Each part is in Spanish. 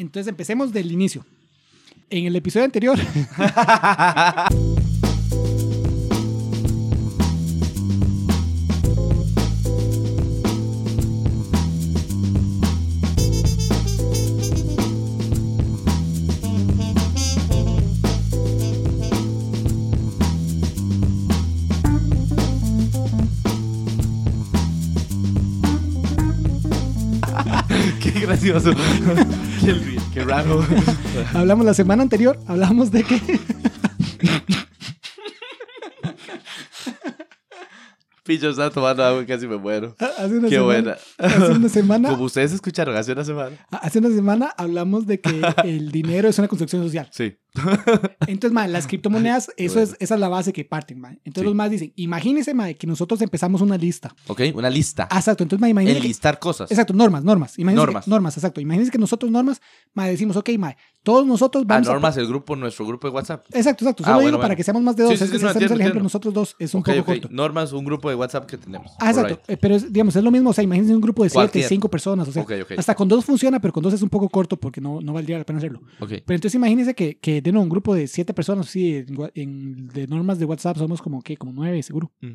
Entonces empecemos del inicio. En el episodio anterior, Qué gracioso. Qué, qué raro. hablamos la semana anterior, hablamos de que Pillo estaba tomando agua y casi me muero. hace una Qué semana, buena. hace una semana, Como ustedes escucharon hace una semana. hace una semana hablamos de que el dinero es una construcción social. Sí. Entonces, mae, las criptomonedas, eso es, esa es la base que parten, mae. Entonces Sí. los más dicen, imagínense, mae, que nosotros empezamos una lista. Ok, una lista. Ah, exacto. Entonces, mae, imagínense que- Enlistar cosas. Exacto, normas, normas. Imagínense Normas. Que, normas, exacto. Imagínense que nosotros normas, mae, decimos, ok, mae, todos nosotros Ah, vamos a... normas, el grupo, nuestro grupo de WhatsApp. Exacto, exacto. Ah, Solo bueno, digo para que seamos más de dos. Sí, sí, es que si no, hacemos el ejemplo nosotros dos es un poco corto. Normas, un grupo de WhatsApp que tenemos. Ah, exacto. Eh, Pero es, digamos, es lo mismo. O sea, imagínense un grupo de siete, Cualquier. cinco personas. O sea, hasta con dos funciona, pero con dos es un poco corto porque no, no valdría la pena hacerlo. Ok. Pero entonces imagínense que, que de un grupo de siete personas, sí, en, en- de normas de WhatsApp somos como, ¿qué? Como nueve, seguro. Ujú.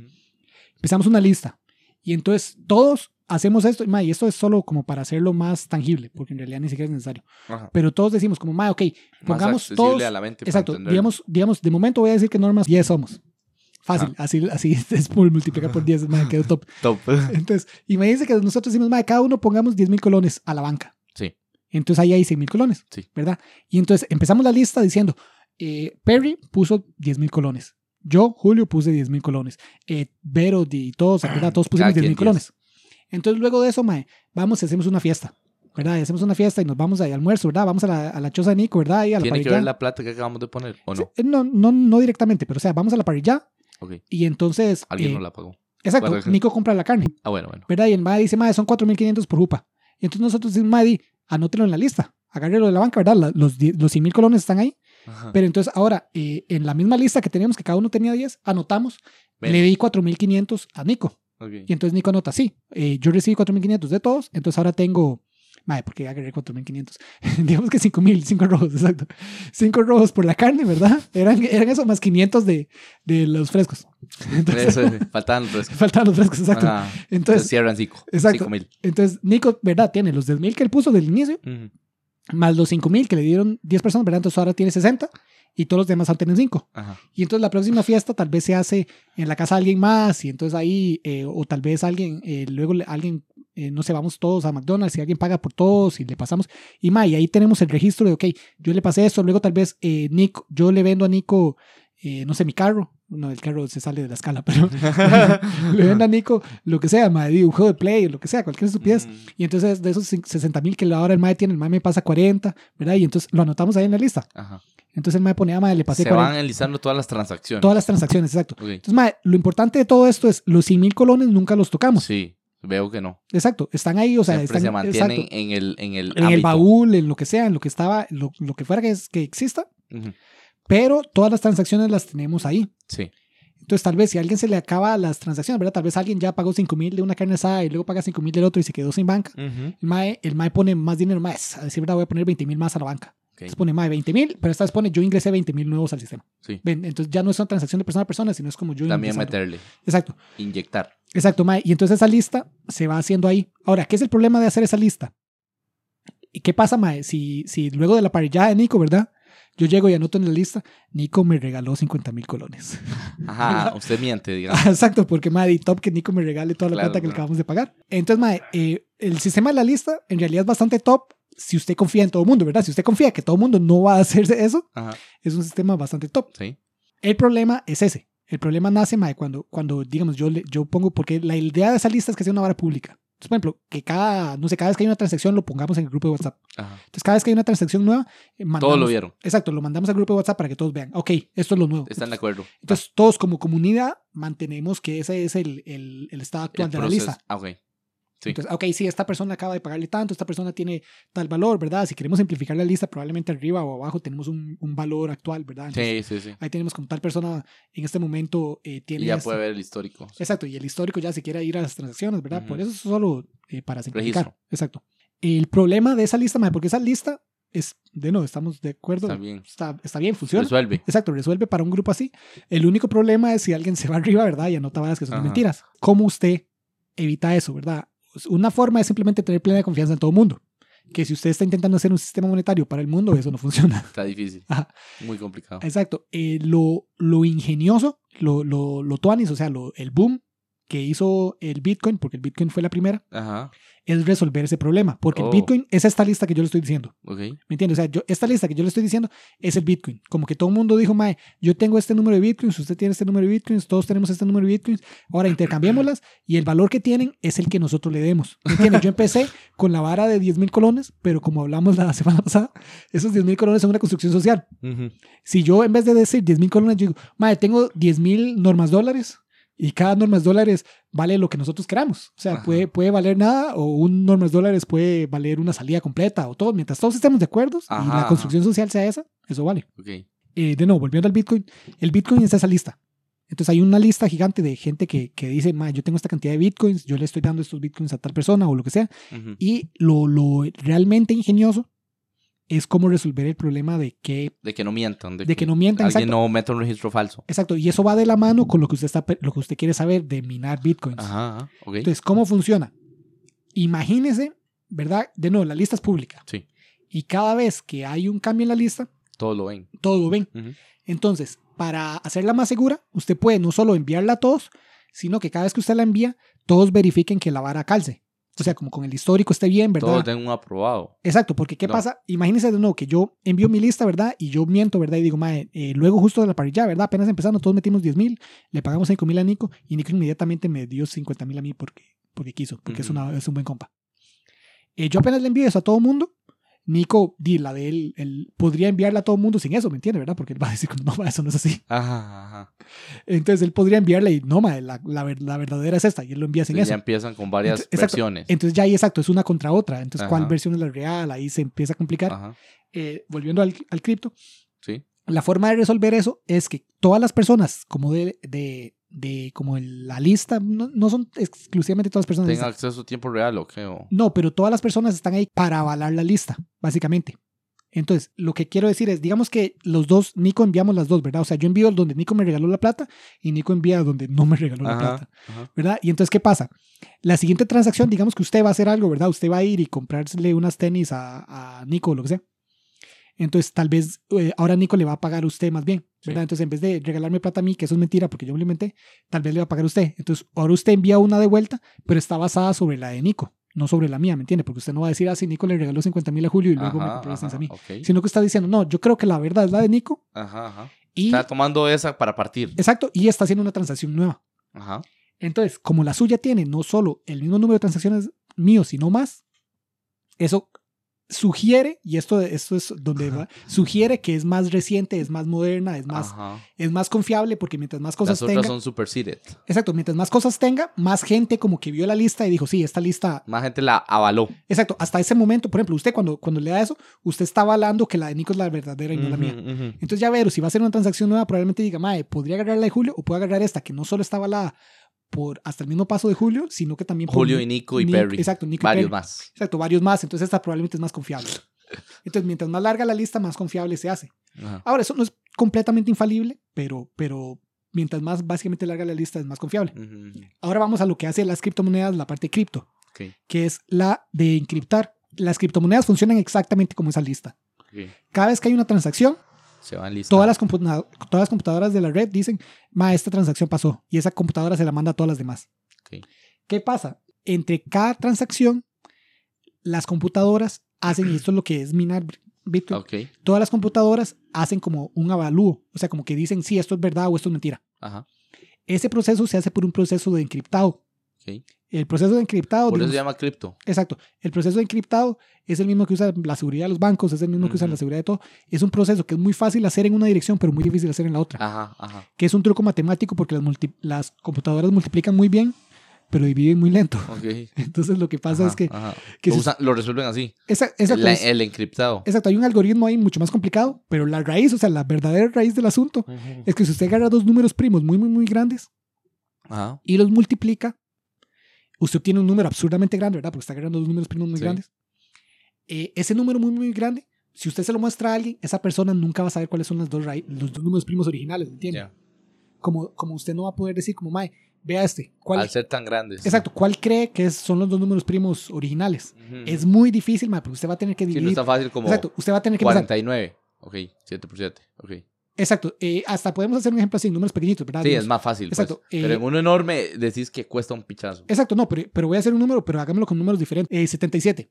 Empezamos una lista. Y entonces todos hacemos esto. Y, mae, y esto es solo como para hacerlo más tangible, porque en realidad ni siquiera es necesario. Ajá. Pero todos decimos como, mae, ok, Más pongamos accesible todos... a la mente Exacto, digamos, digamos, de momento voy a decir que normas 10 somos. Fácil, Ajá. así, así es por multiplicar por 10, mae, quedó top. Top. Entonces, imagínense que nosotros decimos, mae, cada uno pongamos 10 mil colones a la banca. Entonces ahí hay 100 mil colones, Sí. ¿verdad? Y entonces empezamos la lista diciendo, eh, Perry puso 10 mil colones. Yo, Julio, puse 10 mil colones. Eh, Vero y todos, ¿verdad? Todos pusimos Cada 10 quien mil colones. Entonces luego de eso, mae, vamos y hacemos una fiesta. ¿Verdad? Y hacemos una fiesta y nos vamos al almuerzo, ¿verdad? Vamos a la, a la choza de Nico, ¿verdad? Ahí a la Tiene que ver la plata que acabamos de poner, ¿o no? Sí, No, no, no directamente, pero o sea, vamos a la parrilla Ok. y entonces... Alguien eh, no la pagó. Exacto, Nico compra la carne, Ah, bueno, bueno. ¿verdad? Y el MAE dice, MAE, son 4.500 por jupa. Y entonces nosotros decimos, MAE, anótelo en la lista, agárrelo de la banca, ¿verdad? Los, los 100 mil colones están ahí. Ajá. Pero entonces ahora, eh, en la misma lista que teníamos, que cada uno tenía 10, anotamos, Ven. le di 4.500 a Nico. Y entonces Nico anota, sí, eh, yo recibí 4.500 de todos, entonces ahora tengo... Madre, porque agarré 4.500. Digamos que 5.000, 5 rojos, exacto. 5 rojos por la carne, ¿verdad? Eran, eran eso más 500 de, de los frescos. Entonces, Eso, faltaban los tres. faltaban los frescos, exacto. Ajá. Entonces Entonces, cierran cinco. exacto. Cinco mil. entonces, Nico, ¿verdad? Tiene los 10.000 que él puso del inicio, Ujú. más los 5.000 que le dieron 10 personas, ¿verdad? Entonces ahora tiene 60 y todos los demás ahora tienen 5. Ajá. Y entonces la próxima fiesta tal vez se hace en la casa de alguien más y entonces ahí, eh, o tal vez alguien, eh, luego alguien, eh, no sé, vamos todos a McDonald's y alguien paga por todos y le pasamos. Y ma, y ahí tenemos el registro de, ok, yo le pasé esto, luego tal vez eh, Nico, yo le vendo a Nico, eh, no sé, mi carro. No, el carro se sale de la escala, pero le vendo a Nico lo que sea, ma, un juego de play, lo que sea, cualquier estupidez. Mm. Y entonces de esos 60 mil que ahora el MAE tiene, el MAE me pasa 40, ¿verdad? Y entonces lo anotamos ahí en la lista. Ajá. Entonces el MAE ponía, MAE, le pasé Se 40. van enlistando todas las transacciones. Todas las transacciones, exacto. Entonces, mae, lo importante de todo esto es los 100 mil colones nunca los tocamos. Sí, veo que no. Exacto, están ahí, o sea, Siempre están se mantienen exacto, en el en el, en el baúl, en lo que sea, en lo que estaba, lo, lo que fuera que, es- que exista, Ujú. pero todas las transacciones las tenemos ahí. Sí. Entonces, tal vez si a alguien se le acaba las transacciones, ¿verdad? Tal vez alguien ya pagó 5 mil de una carne asada y luego paga 5 mil del otro y se quedó sin banca. Ujú. El MAE, el MAE pone más dinero más. A decir verdad, voy a poner 20 mil más a la banca. Ok. Entonces pone MAE 20 mil, pero esta vez pone yo ingresé 20 mil nuevos al sistema. Sí. Ven, entonces ya no es una transacción de persona a persona, sino es como yo También ingresando. meterle, Exacto. inyectar. Exacto, Mae. Y entonces esa lista se va haciendo ahí. Ahora, ¿qué es el problema de hacer esa lista? ¿Y qué pasa, Mae? Si, si luego de la parrillada de Nico, ¿verdad? Yo llego y anoto en la lista, Nico me regaló 50 mil colones. Ajá, usted miente, digamos. Exacto, porque Mae, top que Nico me regale toda la Claro, plata que le acabamos de pagar. Entonces, Mae, eh, el sistema de la lista en realidad es bastante top si usted confía en todo el mundo, ¿verdad? Si usted confía que todo el mundo no va a hacerse eso, Ajá. es un sistema bastante top. Sí. El problema es ese. El problema nace, mae, cuando, cuando digamos, yo, yo pongo, porque la idea de esa lista es que sea una vara pública. Entonces, por ejemplo, que cada, no sé, cada vez que hay una transacción lo pongamos en el grupo de WhatsApp. Ajá. Entonces, cada vez que hay una transacción nueva, eh, mandamos, Todos lo vieron. Exacto, lo mandamos al grupo de WhatsApp para que todos vean. Ok, esto es lo nuevo. Están de acuerdo. Entonces, todos como comunidad mantenemos que ese es el, el, el estado actual El de la lista. Ah, ok. Sí. Entonces, ok, sí, esta persona acaba de pagarle tanto, esta persona tiene tal valor, ¿verdad? Si queremos simplificar la lista, probablemente arriba o abajo tenemos un, un valor actual, ¿verdad? Entonces, Sí, sí, sí. Ahí tenemos como tal persona en este momento eh, tiene... Y ya este- puede ver el histórico. Exacto, y el histórico ya se quiere ir a las transacciones, ¿verdad? Ujú. Por eso es solo eh, para simplificar. Registro. Exacto. El problema de esa lista, porque esa lista es, de nuevo, estamos de acuerdo. Está bien. Está, está bien, funciona. Resuelve. Exacto, resuelve para un grupo así. El único problema es si alguien se va arriba, ¿verdad? Y anota varas que son Ajá. mentiras. ¿Cómo usted evita eso, verdad? Una forma es simplemente tener plena confianza en todo el mundo. Que si usted está intentando hacer un sistema monetario para el mundo, eso no funciona. Está difícil. Ajá. Muy complicado. Exacto. Eh, lo, lo ingenioso, lo, lo, lo tuanis, o sea, lo, el boom que hizo el Bitcoin, porque el Bitcoin fue la primera, Ajá. es resolver ese problema. Porque Oh. el Bitcoin es esta lista que yo le estoy diciendo. Ok. ¿Me entiendes? O sea, yo, esta lista que yo le estoy diciendo es el Bitcoin. Como que todo el mundo dijo, Mae, yo tengo este número de Bitcoins, usted tiene este número de Bitcoins, todos tenemos este número de Bitcoins. Ahora intercambiémoslas y el valor que tienen es el que nosotros le demos. ¿Me entiendes? Yo empecé con la vara de 10 mil colones, pero como hablamos la semana pasada, esos 10 mil colones son una construcción social. Si yo en vez de decir 10 mil colones, yo digo, Mae, tengo 10 mil normas dólares y cada normas dólares vale lo que nosotros queramos. O sea, Ajá. puede, puede valer nada o un normas dólares puede valer una salida completa o todo. Mientras todos estemos de acuerdo y la construcción social sea esa, eso vale. Ok. Eh, de nuevo, volviendo al Bitcoin, el Bitcoin es esa lista. Entonces hay una lista gigante de gente que, que dice, "Ma, yo tengo esta cantidad de Bitcoins, yo le estoy dando estos Bitcoins a tal persona o lo que sea. Ujú. Y lo, lo realmente ingenioso es cómo resolver el problema de que De que no mientan. De que no mientan, Alguien exacto. no meta un registro falso. Exacto, y eso va de la mano con lo que usted está lo que usted quiere saber de minar bitcoins. Ajá. ajá, Ok. Entonces, ¿cómo funciona? Imagínese, ¿verdad? De nuevo, la lista es pública. Sí. Y cada vez que hay un cambio en la lista, Todos lo ven. todos lo ven. Entonces, para hacerla más segura, usted puede no solo enviarla a todos, sino que cada vez que usted la envía, todos verifiquen que la vara calce. O sea, como con el histórico esté bien, ¿verdad? Todos den un aprobado. Exacto, porque ¿qué No. pasa? Imagínense de nuevo que yo envío mi lista, ¿verdad? Y yo miento, ¿verdad? Y digo, mae, eh, luego justo de la parrilla, ¿verdad? Apenas empezando, todos metimos 10 mil, le pagamos 5 mil a Nico y Nico inmediatamente me dio 50 mil a mí porque, porque quiso, porque es, Ujú. una, es un buen compa. Eh, yo apenas le envío eso a todo mundo. Nico, di la de él, él podría enviarla a todo mundo sin eso, ¿me entiende, verdad? Porque él va a decir, no, ma, eso no es así. Ajá, ajá. Entonces él podría enviarle y no, ma, la, la, la verdadera es esta y él lo envía sin Sí, eso. ya empiezan con varias Ent- exacto. versiones. Entonces ya ahí exacto, es una contra otra. Entonces, ¿cuál versión es la real? Ahí se empieza a complicar. Ajá. Eh, volviendo al, al cripto, Sí. la forma de resolver eso es que todas las personas, como de, de, de como el- la lista, no, no son exclusivamente todas las personas. ¿Tengan acceso a tiempo real o qué? O- No, pero todas las personas están ahí para avalar la lista, básicamente. Entonces, lo que quiero decir es, digamos que los dos, Nico enviamos las dos, ¿verdad? O sea, yo envío donde Nico me regaló la plata y Nico envía donde no me regaló la plata. Ajá. ¿verdad? Y entonces, ¿qué pasa? La siguiente transacción, digamos que usted va a hacer algo, ¿verdad? Usted va a ir y comprarle unas tenis a, a Nico o lo que sea. Entonces, tal vez eh, ahora Nico le va a pagar a usted más bien, ¿verdad? Sí. Entonces, en vez de regalarme plata a mí, que eso es mentira porque yo me lo inventé, tal vez le va a pagar a usted. Entonces, ahora usted envía una de vuelta, pero está basada sobre la de Nico, no sobre la mía, ¿me entiende? Porque usted no va a decir, ah, sí, Nico le regaló 50 mil a Julio y luego me compró las a mí. Sino que está diciendo, no, yo creo que la verdad es la de Nico Ajá, ajá. y... Está tomando esa para partir. Exacto, y está haciendo una transacción nueva. Ajá. Entonces, como la suya tiene no solo el mismo número de transacciones mío, sino más, eso sugiere, y esto, esto es donde va, sugiere que es más reciente, es más moderna, es más, Ajá. es más confiable, porque mientras más cosas Las otras tenga, son superseded. exacto, mientras más cosas tenga, más gente como que vio la lista y dijo, sí, esta lista, Más gente la avaló. exacto, hasta ese momento, por ejemplo, usted cuando, cuando le da eso, usted está avalando que la de Nico es la verdadera y no la mía. Entonces ya ver, si va a hacer una transacción nueva, probablemente diga, mae, podría agarrar la de Julio o puedo agarrar esta, que no solo está avalada por hasta el mismo paso de Julio, sino que también por Julio y Nico y Nick- Perry. Exacto, Nico y Varios Perry. más. Exacto, varios más. Entonces esta probablemente es más confiable. Entonces, mientras más larga la lista, más confiable se hace. Ajá. Ahora, eso no es completamente infalible, pero, pero mientras más básicamente larga la lista, es más confiable. Ahora vamos a lo que hace las criptomonedas, la parte cripto, Ok, que es la de encriptar. Las criptomonedas funcionan exactamente como esa lista. Cada vez que hay una transacción, Se van listos. todas las, computa- todas las computadoras de la red dicen, ma, esta transacción pasó, y esa computadora se la manda a todas las demás. ¿Qué pasa? Entre cada transacción, las computadoras hacen, y esto es lo que es minar Bitcoin, todas las computadoras hacen como un avalúo, o sea, como que dicen, sí, esto es verdad o esto es mentira. Ajá. Ese proceso se hace por un proceso de encriptado. Ok. El proceso de encriptado, Por eso se llama cripto. exacto, el proceso de encriptado es el mismo que usa la seguridad de los bancos, es el mismo que usa la seguridad de todo. Es un proceso que es muy fácil hacer en una dirección, pero muy difícil hacer en la otra. Ajá, ajá. Que es un truco matemático porque las, multi- las computadoras multiplican muy bien, pero dividen muy lento. Ok. Entonces lo que pasa Ajá, es que, que lo, usan- lo resuelven así. esa- exacto, La- el encriptado. exacto, hay un algoritmo ahí mucho más complicado, pero la raíz, o sea, la verdadera raíz del asunto Ujú. es que si usted agarra dos números primos muy, muy, muy grandes Ajá. y los multiplica, usted obtiene un número absurdamente grande, ¿verdad? Porque está agarrando dos números primos muy Sí. grandes. Eh, ese número muy, muy grande, si usted se lo muestra a alguien, esa persona nunca va a saber cuáles son las dos los dos números primos originales, ¿entiende? Ya. Como, como usted no va a poder decir como, mae, vea este. ¿cuál, Al ser tan grandes. exacto, ¿cuál cree que es- son los dos números primos originales? Ujú. Es muy difícil, mae, porque usted va a tener que Sí, dividir. no está fácil como exacto, usted va a tener que empezar. 49. Ok, 7 por 7. Ok. Exacto, eh, hasta podemos hacer un ejemplo así, en números pequeñitos, ¿verdad? Sí, es más fácil. pues. Exacto, Pero eh, en uno enorme decís que cuesta un pichazo. Exacto, no, pero, pero voy a hacer un número, pero hagámoslo con números diferentes. Eh, 77,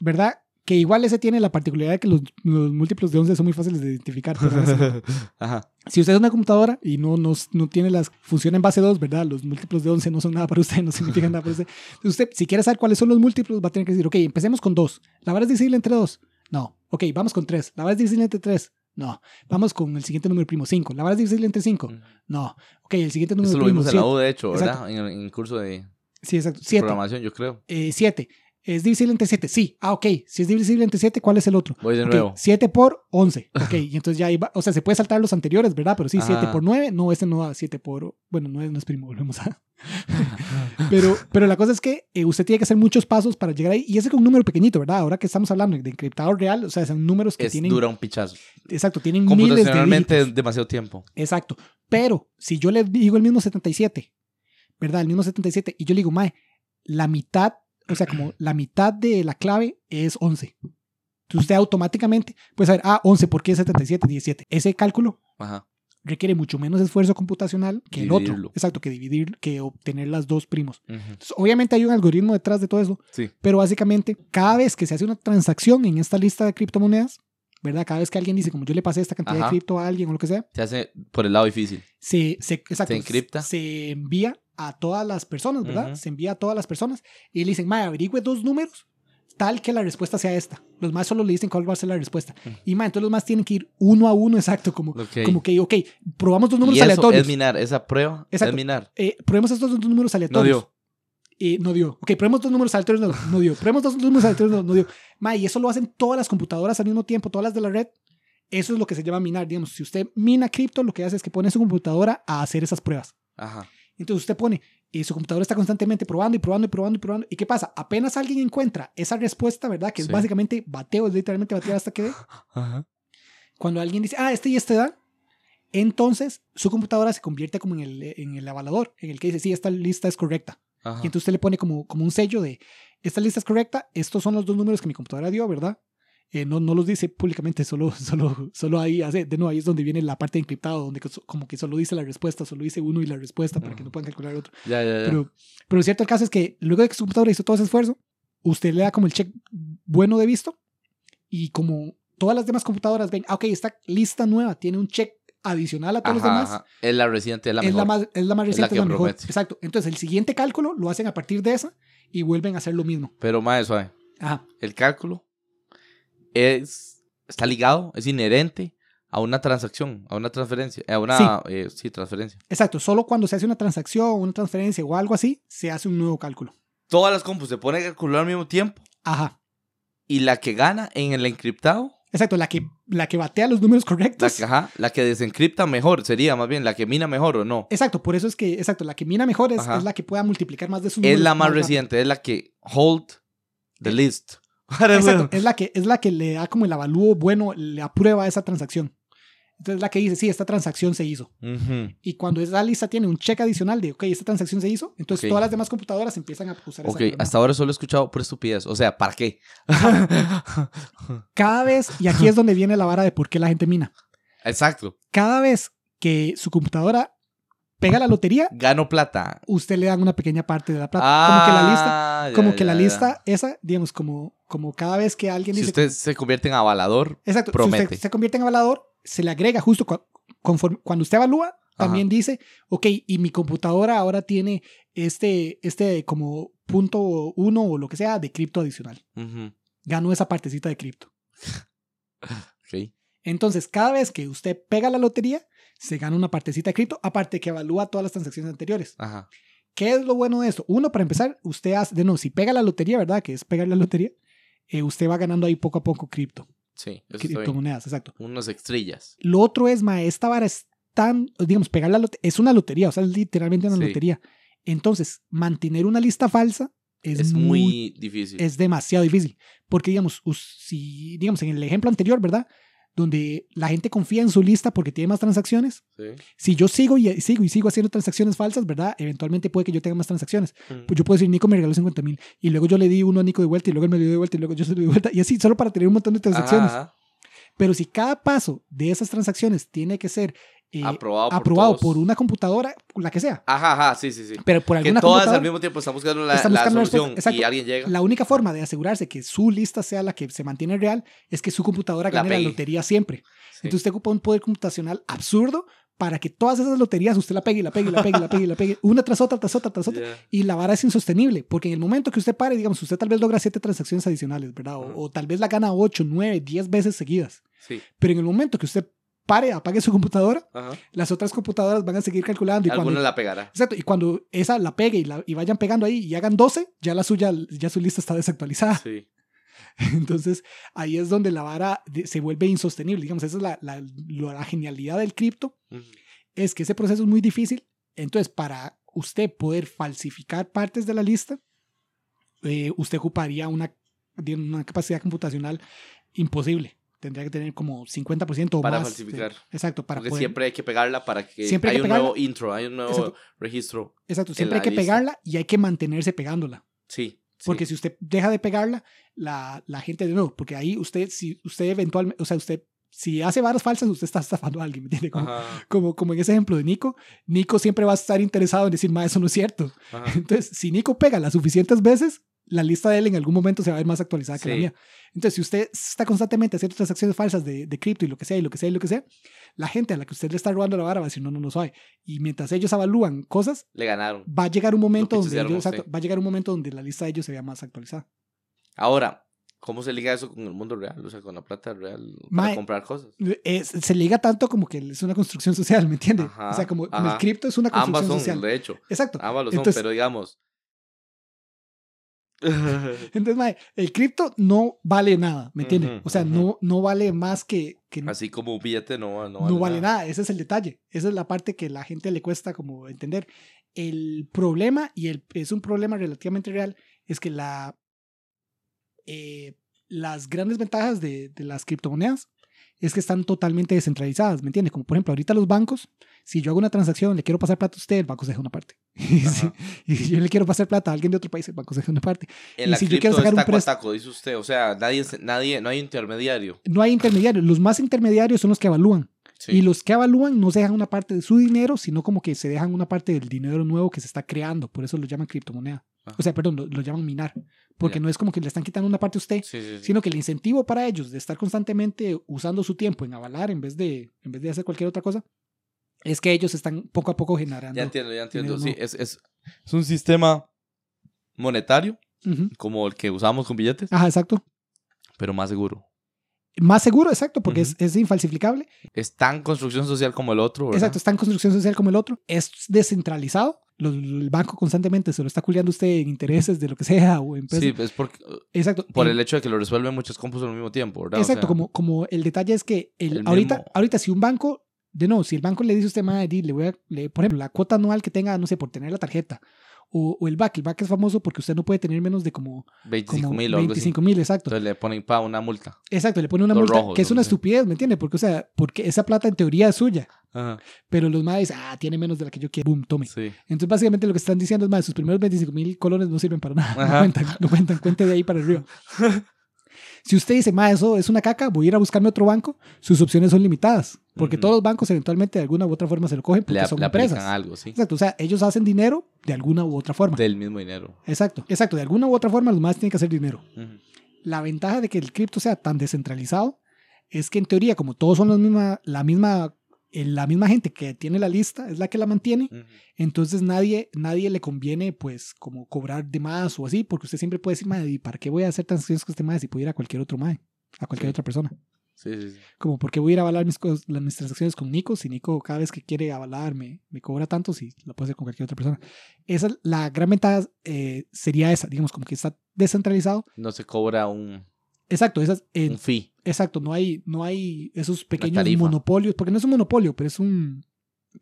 ¿verdad? Que igual ese tiene la particularidad de que los, los múltiplos de 11 son muy fáciles de identificar. pero Ajá. si usted es una computadora y no, no, no tiene las función en base 2, ¿verdad? Los múltiplos de 11 no son nada para usted, no significan nada para usted. Entonces usted, si quiere saber cuáles son los múltiplos, va a tener que decir, ok, empecemos con 2. ¿La vara es divisible entre 2? No. Ok, vamos con 3. ¿La vara es divisible entre 3? No. Vamos con el siguiente número primo, 5. ¿La vara es divisible entre 5? No. Ok, el siguiente número Eso lo primo, vimos en la siete. U, de hecho, ¿verdad? Exacto. En el, en el curso de Sí, exacto. 7. programación, yo creo. 7. ¿Es divisible entre 7? Sí. Ah, ok. Si es divisible entre 7, ¿cuál es el otro? Voy de nuevo. 7 por 11. Ok, y entonces ya iba, o sea, se puede saltar los anteriores, ¿verdad? Pero sí, 7 Ajá. por 9, no, este no da 7 por, bueno, 9 no es primo, volvemos a... pero, pero la cosa es que eh, usted tiene que hacer muchos pasos para llegar ahí, y ese es un número pequeñito, ¿verdad? Ahora que estamos hablando de encriptado real, o sea, son números que Es tienen, dura un pichazo. exacto, tienen miles de Computacionalmente es demasiado tiempo. Exacto. Pero si yo le digo el mismo 77, ¿verdad? El mismo 77, y yo le digo, mae, la mitad, o sea, como la mitad de la clave es 11. Entonces usted automáticamente puede saber, ah, 11, ¿por qué 77, 17? Ese cálculo Ajá. requiere mucho menos esfuerzo computacional que el otro. Exacto, que dividir, que obtener las dos primos. Entonces, obviamente hay un algoritmo detrás de todo eso, Sí. pero básicamente cada vez que se hace una transacción en esta lista de criptomonedas, ¿verdad? Cada vez que alguien dice, como yo le pasé esta cantidad Ajá. de cripto a alguien o lo que sea, Se hace por el lado difícil. se, se, exacto, Se encripta. se envía a todas las personas, ¿verdad? Se envía a todas las personas y le dicen, mae, averigüe dos números tal que la respuesta sea esta. Los más solo le dicen cuál va a ser la respuesta. Y mae, entonces los más tienen que ir uno a uno, exacto, como, Ok. como que, ok, probamos dos números y eso aleatorios. es minar. Esa prueba Exacto. es minar. Eh, probemos estos dos números No aleatorios. dio. Eh, no dio. Ok, probemos dos números aleatorios, no, no dio. Probemos dos números aleatorios, no, no dio. Ma, y eso lo hacen todas las computadoras al mismo tiempo, todas las de la red. Eso es lo que se llama minar. Digamos, si usted mina cripto, lo que hace es que pone su computadora a hacer esas pruebas. Ajá. Entonces usted pone, y su computadora está constantemente probando y probando y probando y probando. ¿Y qué pasa? Apenas alguien encuentra esa respuesta, ¿verdad? Que es Sí. básicamente bateo, es literalmente batear hasta que dé. Ajá. Cuando alguien dice, ah, este y este da, entonces su computadora se convierte como en el, en el avalador, en el que dice, sí, esta lista es correcta. Ajá. Y entonces usted le pone como, como un sello de, esta lista es correcta, estos son los dos números que mi computadora dio, ¿verdad? Eh, no, no los dice públicamente, solo, solo, solo ahí hace, de nuevo, ahí es donde viene la parte de encriptado, donde co- como que solo dice la respuesta, solo dice uno y la respuesta para que no puedan calcular otro. Ya, ya, ya. Pero, pero cierto el caso es que luego de que su computadora hizo todo ese esfuerzo, usted le da como el check bueno de visto y como todas las demás computadoras ven, ah, ok, esta lista nueva tiene un check adicional a todos los Ajá, demás, ajá. Es la reciente, es la es, mejor. la más, es la más Es la reciente, que es la mejor. Exacto. Entonces el siguiente cálculo lo hacen a partir de esa y vuelven a hacer lo mismo. Pero más suave. Ajá. El cálculo es está ligado, es inherente a una transacción, a una transferencia, a una Sí. eh, sí, transferencia. Exacto. Solo cuando se hace una transacción, una transferencia o algo así, se hace un nuevo cálculo. Todas las compus se ponen a calcular al mismo tiempo Ajá. y la que gana en el encriptado, Exacto. La que, la que batea los números la correctos. que, ajá, la que desencripta mejor sería más bien la que mina mejor o no. Exacto. Por eso es que, exacto, la que mina mejor es, es la que pueda multiplicar más de sus Es números. la más reciente, es la que hold the list. Exacto, es la, que, es la que le da como el avalúo bueno, le aprueba esa transacción. Entonces la que dice, sí, esta transacción se hizo. Ujú. Y cuando esa lista tiene un check adicional de, ok, esta transacción se hizo, entonces Ok. todas las demás computadoras empiezan a usar Ok, esa. hasta ahora solo he escuchado por estupidez. O sea, ¿para qué? Cada vez, y aquí es donde viene la vara de por qué la gente mina. Exacto. Cada vez que su computadora pega la lotería, Gano plata. usted le dan una pequeña parte de la plata. como que la lista, Ah, ya, como que la ya, lista esa, digamos, como, como cada vez que alguien Si dice... usted se convierte en avalador, Exacto. Si promete. usted se convierte en avalador, se le agrega justo cu- conforme, cuando usted evalúa, también dice, ok, y mi computadora ahora tiene este, este como punto uno o lo que sea de cripto adicional. ujú, Ganó esa partecita de cripto. ok. Nuevas cada vez que usted pega la lotería, se gana una partecita de cripto, aparte que evalúa todas las transacciones anteriores. Ajá. ¿Qué es lo bueno de esto? Uno, para empezar, usted hace, de nuevo, si pega la lotería, ¿verdad? Que es pegar la lotería, eh, usted va ganando ahí poco a poco cripto, Sí, eso criptomonedas, exacto. Unos estrellas. Lo otro es, ma, esta vara es tan, digamos, pegar la lotería, es una lotería, o sea, es literalmente una Sí. lotería. Entonces, mantener una lista falsa es, Es, muy, muy difícil. es demasiado difícil. Porque, digamos, si, digamos, en el ejemplo anterior, ¿verdad? Donde la gente confía en su lista porque tiene más transacciones. Sí. Si yo sigo y sigo y sigo haciendo transacciones falsas, ¿verdad? Eventualmente puede que yo tenga más transacciones. Ujú. Pues yo puedo decir, Nico me regaló 50 mil. Y luego yo le di uno a Nico de vuelta y luego él me dio de vuelta y luego yo se lo di de vuelta. Y así, solo para tener un montón de transacciones. Ajá. Pero si cada paso de esas transacciones tiene que ser eh, aprobado, por, aprobado por una computadora, la que sea. Ajá, ajá, sí, sí, sí. Pero por Que alguna todas computadora, al mismo tiempo están buscando la, Están la buscando la solución exacto. y alguien llega. la única forma de asegurarse que su lista sea la que se mantiene real es que su computadora gane la, lotería siempre. Sí. Entonces usted ocupa un poder computacional absurdo para que todas esas loterías usted la pegue y la pegue y la pegue y la pegue la pegue, una tras otra, tras otra, tras otra. Y la vara es insostenible, porque en el momento que usted pare, digamos, usted tal vez logra siete transacciones adicionales, ¿verdad? O, o tal vez la gana ocho, nueve, diez veces seguidas. Sí. Pero en el momento que usted pare, apague su computadora, Ajá. las otras computadoras van a seguir calculando. Y Alguna cuando, la pegará. exacto, y cuando esa la pegue y, la, y vayan pegando ahí y hagan 12, ya la suya, ya su lista está desactualizada. Sí. Entonces ahí es donde la vara se vuelve insostenible. Digamos, esa es la, la, genialidad del cripto, es que ese proceso es muy difícil. Entonces, para usted poder falsificar partes de la lista, eh, usted ocuparía una, una capacidad computacional imposible. Tendría que tener como 50% o Para más. falsificar. Exacto, para Porque poder. siempre hay que pegarla para que Siempre hay haya que un nuevo pegarla. intro, hay un nuevo Exacto. registro. Exacto, siempre hay que lista. pegarla y hay que mantenerse pegándola. Sí. sí. Porque si usted deja de pegarla, la, la gente de nuevo, porque ahí usted, si usted eventualmente, o sea, usted, si hace varas falsas, usted está estafando a alguien, ¿me entiende? Como, como, como en ese ejemplo de Nico, Nico siempre va a estar interesado en decir, ma, eso no es cierto. ajá. Entonces, si Nico pega las suficientes veces, la lista de él en algún momento se va a ver más actualizada que la Sí. mía. Entonces, si usted está constantemente haciendo transacciones falsas de, de cripto y lo que sea, y lo que sea, y lo que sea, la gente a la que usted le está robando la vara va a decir, no, no, no soy. Y mientras ellos evalúan cosas, Le ganaron. va a llegar un momento donde ellos- exacto, va a llegar un momento donde la lista de ellos se vea más actualizada. Ahora, ¿cómo se liga eso con el mundo real? O sea, con la plata real para Mae, comprar cosas. Es- se liga tanto como que es una construcción social, ¿me entiende? Ajá, o sea, como, como el ajá. cripto es una Ambas construcción son, social. de hecho. Exacto. Ambas lo son, Entonces- pero digamos. Entonces, mae, el cripto no vale nada, ¿me entiende? Ujú, o sea, no, no vale más que, que Así como un billete no, no no vale, nada. Ese es el detalle. Esa es la parte que la gente le cuesta como entender. El problema, y el, es un problema relativamente real, es que la, eh, las grandes ventajas de, de las criptomonedas es que están totalmente descentralizadas, ¿me entiendes? Como por ejemplo, ahorita los bancos, si yo hago una transacción, le quiero pasar plata a usted, el banco se deja una parte. Y si, Ajá. y si yo le quiero pasar plata a alguien de otro país, el banco se deja una parte. En Y la si yo quiero sacar un préstamo- cuataco, dice usted. O sea, nadie, nadie, no hay intermediario. No hay intermediarios. Los más intermediarios son los que evalúan. Sí. Y los que evalúan no se dejan una parte de su dinero, sino como que se dejan una parte del dinero nuevo que se está creando. Por eso lo llaman criptomoneda. Ajá. O sea, perdón, lo, lo llaman minar. Porque no es como que le están quitando una parte a usted, Sí, sí, sí. sino que el incentivo para ellos de estar constantemente usando su tiempo en avalar en vez de, en vez de hacer cualquier otra cosa, es que ellos están poco a poco generando. Ya entiendo, ya entiendo. dinero Sí, es, es, es un sistema monetario, Ujú. como el que usamos con billetes, Ajá, exacto. pero más seguro. Más seguro, exacto, porque Ujú. es, es infalsificable. Es tan construcción social como el otro, ¿verdad? Exacto, está en construcción social como el otro. Es descentralizado. Los- el banco constantemente se lo está culiando usted en intereses de lo que sea o en pesos. Sí, es porque, Exacto. por el hecho de que lo resuelven muchos compus al mismo tiempo, ¿verdad? O Exacto, sea, como, como el detalle es que el, El ahorita, mismo- ahorita si un banco, de no, si el banco le dice a usted, madre, le voy a, le- por ejemplo, la cuota anual que tenga, no sé, por tener la tarjeta, o, o el BAC, el BAC es famoso porque usted no puede tener menos de como, 25 como mil o algo así. 25 mil, exacto. Entonces le ponen pa una multa. Exacto, le pone una Los multa rojos, que es una estupidez, ¿me entiende? Porque, o sea, porque esa plata en teoría es suya, Ajá. pero los madres, ah, tiene menos de la que yo quiero, boom, tome. Sí. Entonces, básicamente lo que están diciendo es, más, sus primeros 25 mil colones no sirven para nada. No cuentan, no cuentan, cuente de ahí para arriba. si usted dice, ma, eso es una caca, voy a ir a buscarme otro banco, sus opciones son limitadas. Porque Ujú. todos los bancos eventualmente de alguna u otra forma se lo cogen porque Le, son le empresas. algo, sí. Exacto, o sea, ellos hacen dinero de alguna u otra forma. Del mismo dinero. Exacto, exacto, de alguna u otra forma los más tienen que hacer dinero. Ujú. La ventaja de que el cripto sea tan descentralizado es que en teoría, como todos son la misma, la misma, la misma gente que tiene la lista, es la que la mantiene, entonces nadie, nadie le conviene pues como cobrar de más o así, porque usted siempre puede decir, madre, ¿y para qué voy a hacer transacciones con este madre si puedo ir a cualquier otro madre? A cualquier Sí. otra persona. Sí, sí, sí. Como, ¿por qué voy a ir a avalar mis, las, mis transacciones con Nico? Si Nico cada vez que quiere avalar me, me cobra tanto, si lo puede hacer con cualquier otra persona. Esa, la gran ventaja eh, sería esa, digamos, como que está descentralizado. No se cobra un, Exacto, esas, eh, un fee. exacto, no hay, no hay esos pequeños monopolios, porque no es un monopolio, pero es un,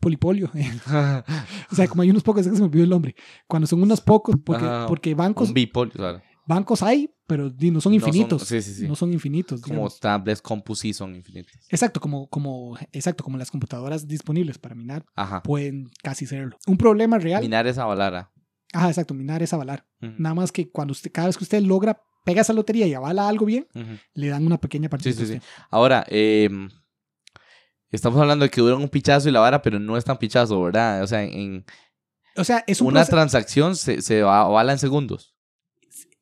polipolio. o sea, como hay unos pocos, es que se me olvidó el nombre. Cuando son unos pocos, porque, Ajá. porque bancos, un bipolio, claro. bancos hay, pero no son No son- infinitos. sí, sí, sí. No son infinitos. Como digamos. tablets Compus son infinitos. Exacto, como, como, exacto, como las computadoras disponibles para minar Ajá. pueden casi serlo. Un problema real. Minar esa balara. Ajá, exacto, minar es avalar. Nada más que cuando usted, cada vez que usted logra, pega esa lotería y avala algo bien, le dan una pequeña partida. Sí, sí, sí. Ahora, eh, estamos hablando de que duran un pichazo y la vara, pero no es tan pichazo, ¿verdad? O sea, en O sea, es un una proceso- transacción se, se va- avala en segundos.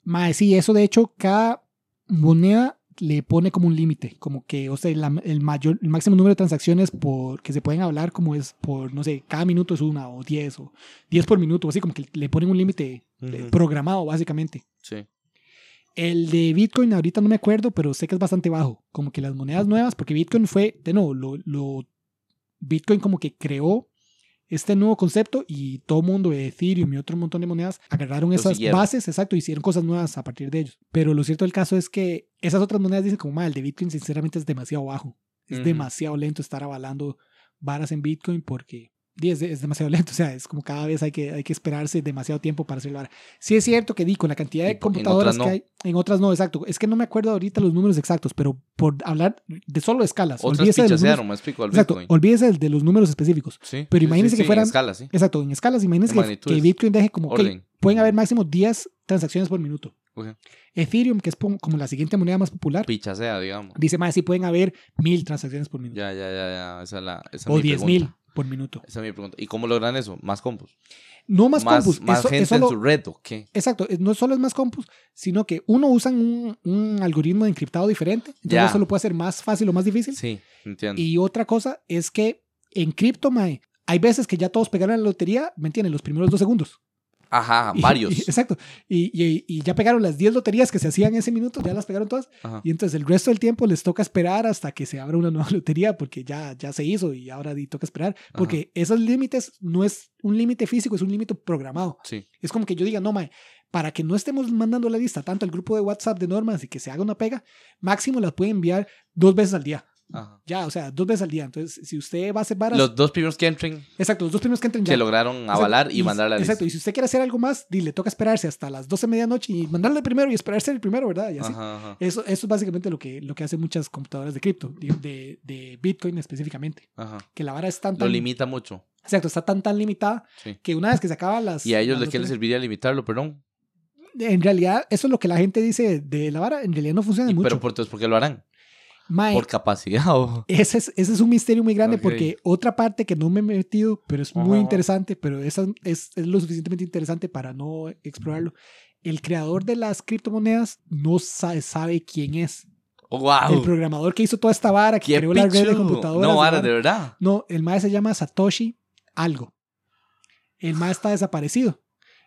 Mae, sí, eso de hecho, cada moneda le pone como un límite, como que, o sea, la- el mayor, el máximo número de transacciones por, que se pueden hablar como es por, no sé, cada minuto es una o 10 o 10 por minuto, así como que le ponen un límite programado, básicamente. Sí. El de Bitcoin ahorita no me acuerdo, pero sé que es bastante bajo, como que las monedas nuevas, porque Bitcoin fue, de nuevo, lo, lo- Bitcoin como que creó este nuevo concepto y todo el mundo de Ethereum y otro montón de monedas agarraron Lo esas siguieron. bases, exacto, hicieron cosas nuevas a partir de ellos. Pero lo cierto del caso es que esas otras monedas dicen como, "Ma, el de Bitcoin sinceramente es demasiado bajo. Es demasiado lento estar avalando varas en Bitcoin porque es, es demasiado lento. O sea, es como cada vez hay que, hay que esperarse demasiado tiempo para hacerlo ahora. Sí es cierto que di, con la cantidad de en computadoras que hay, en otras no, exacto. Es que no me acuerdo ahorita los números exactos, pero por hablar de solo escalas, Otras olvídese de los números, pichasearon, me explico, al exacto, Bitcoin. olvídese de los números específicos. Sí, pero sí, sí, que en fueran- escala, sí. Exacto, en escalas, imagínense En que, que Bitcoin deje como que Orden. Pueden haber máximo 10 transacciones por minuto. Ethereum, que es como la siguiente moneda más popular, Pichasea, digamos. dice más, sí pueden haber mil transacciones por minuto. Ya, ya, ya, ya. Esa es la. Esa o es mi 10 pregunta. mil por minuto. Esa es mi pregunta. ¿Y cómo logran eso? ¿Más compus? No más, compus. más eso- gente eso en lo- su red, ¿o qué? Exacto, no solo es más compus, sino que uno usa un, un algoritmo de encriptado diferente, entonces Ya. eso lo puede hacer más fácil o más difícil. Sí, entiendo. Y otra cosa es que en cripto, mae, hay veces que ya todos pegaron la lotería, ¿me entienden? Los primeros dos segundos. Ajá, Y- varios. y- exacto. Y, y- ya pegaron las 10 loterías que se hacían ese minuto, ya las pegaron todas. Ajá. Y entonces el resto del tiempo les toca esperar hasta que se abra una nueva lotería porque ya, ya se hizo y ahora toca esperar. Porque esos límites no es un límite físico, es un límite programado. Sí. Es como que yo diga, no, mae, para que no estemos mandando la lista tanto al grupo de WhatsApp de normas y que se haga una pega, máximo las puede enviar dos veces al día. Ajá. Ya, o sea, dos veces al día. Entonces, si usted va a hacer varas... Los dos primeros que entren, exacto, los dos primeros que entren ya. que lograron Exacto, avalar y, mandar la Exacto, lista. y si usted quiere hacer algo más, le toca esperarse hasta las 12 de medianoche y mandarle primero y esperarse el primero, ¿verdad? Y así. Ajá, ajá, Eso, eso es básicamente lo que, lo que hacen muchas computadoras de cripto, de, de, Bitcoin específicamente. ajá. Que la vara es tan, Lo limita mucho. exacto, está tan, tan limitada Sí. que una vez que se acaba las... ¿Y a ellos de qué les serviría limitarlo, perdón? En realidad, eso es lo que la gente dice de la vara, en realidad no funciona Y- mucho. Pero por, entonces, ¿por qué lo harán? Mae, ¿Por capacidad o...? ese, es, ese es un misterio muy grande Ok. porque otra parte que no me he metido, pero es muy Ajá. interesante, pero esa es, es lo suficientemente interesante para no explorarlo. El creador de las criptomonedas no sabe, sabe quién es. Oh, wow. El programador que hizo toda esta vara, que ¡Qué creó la red de pichu! computadoras. No, vara- de verdad. No, el mae se llama Satoshi algo. El mae está desaparecido.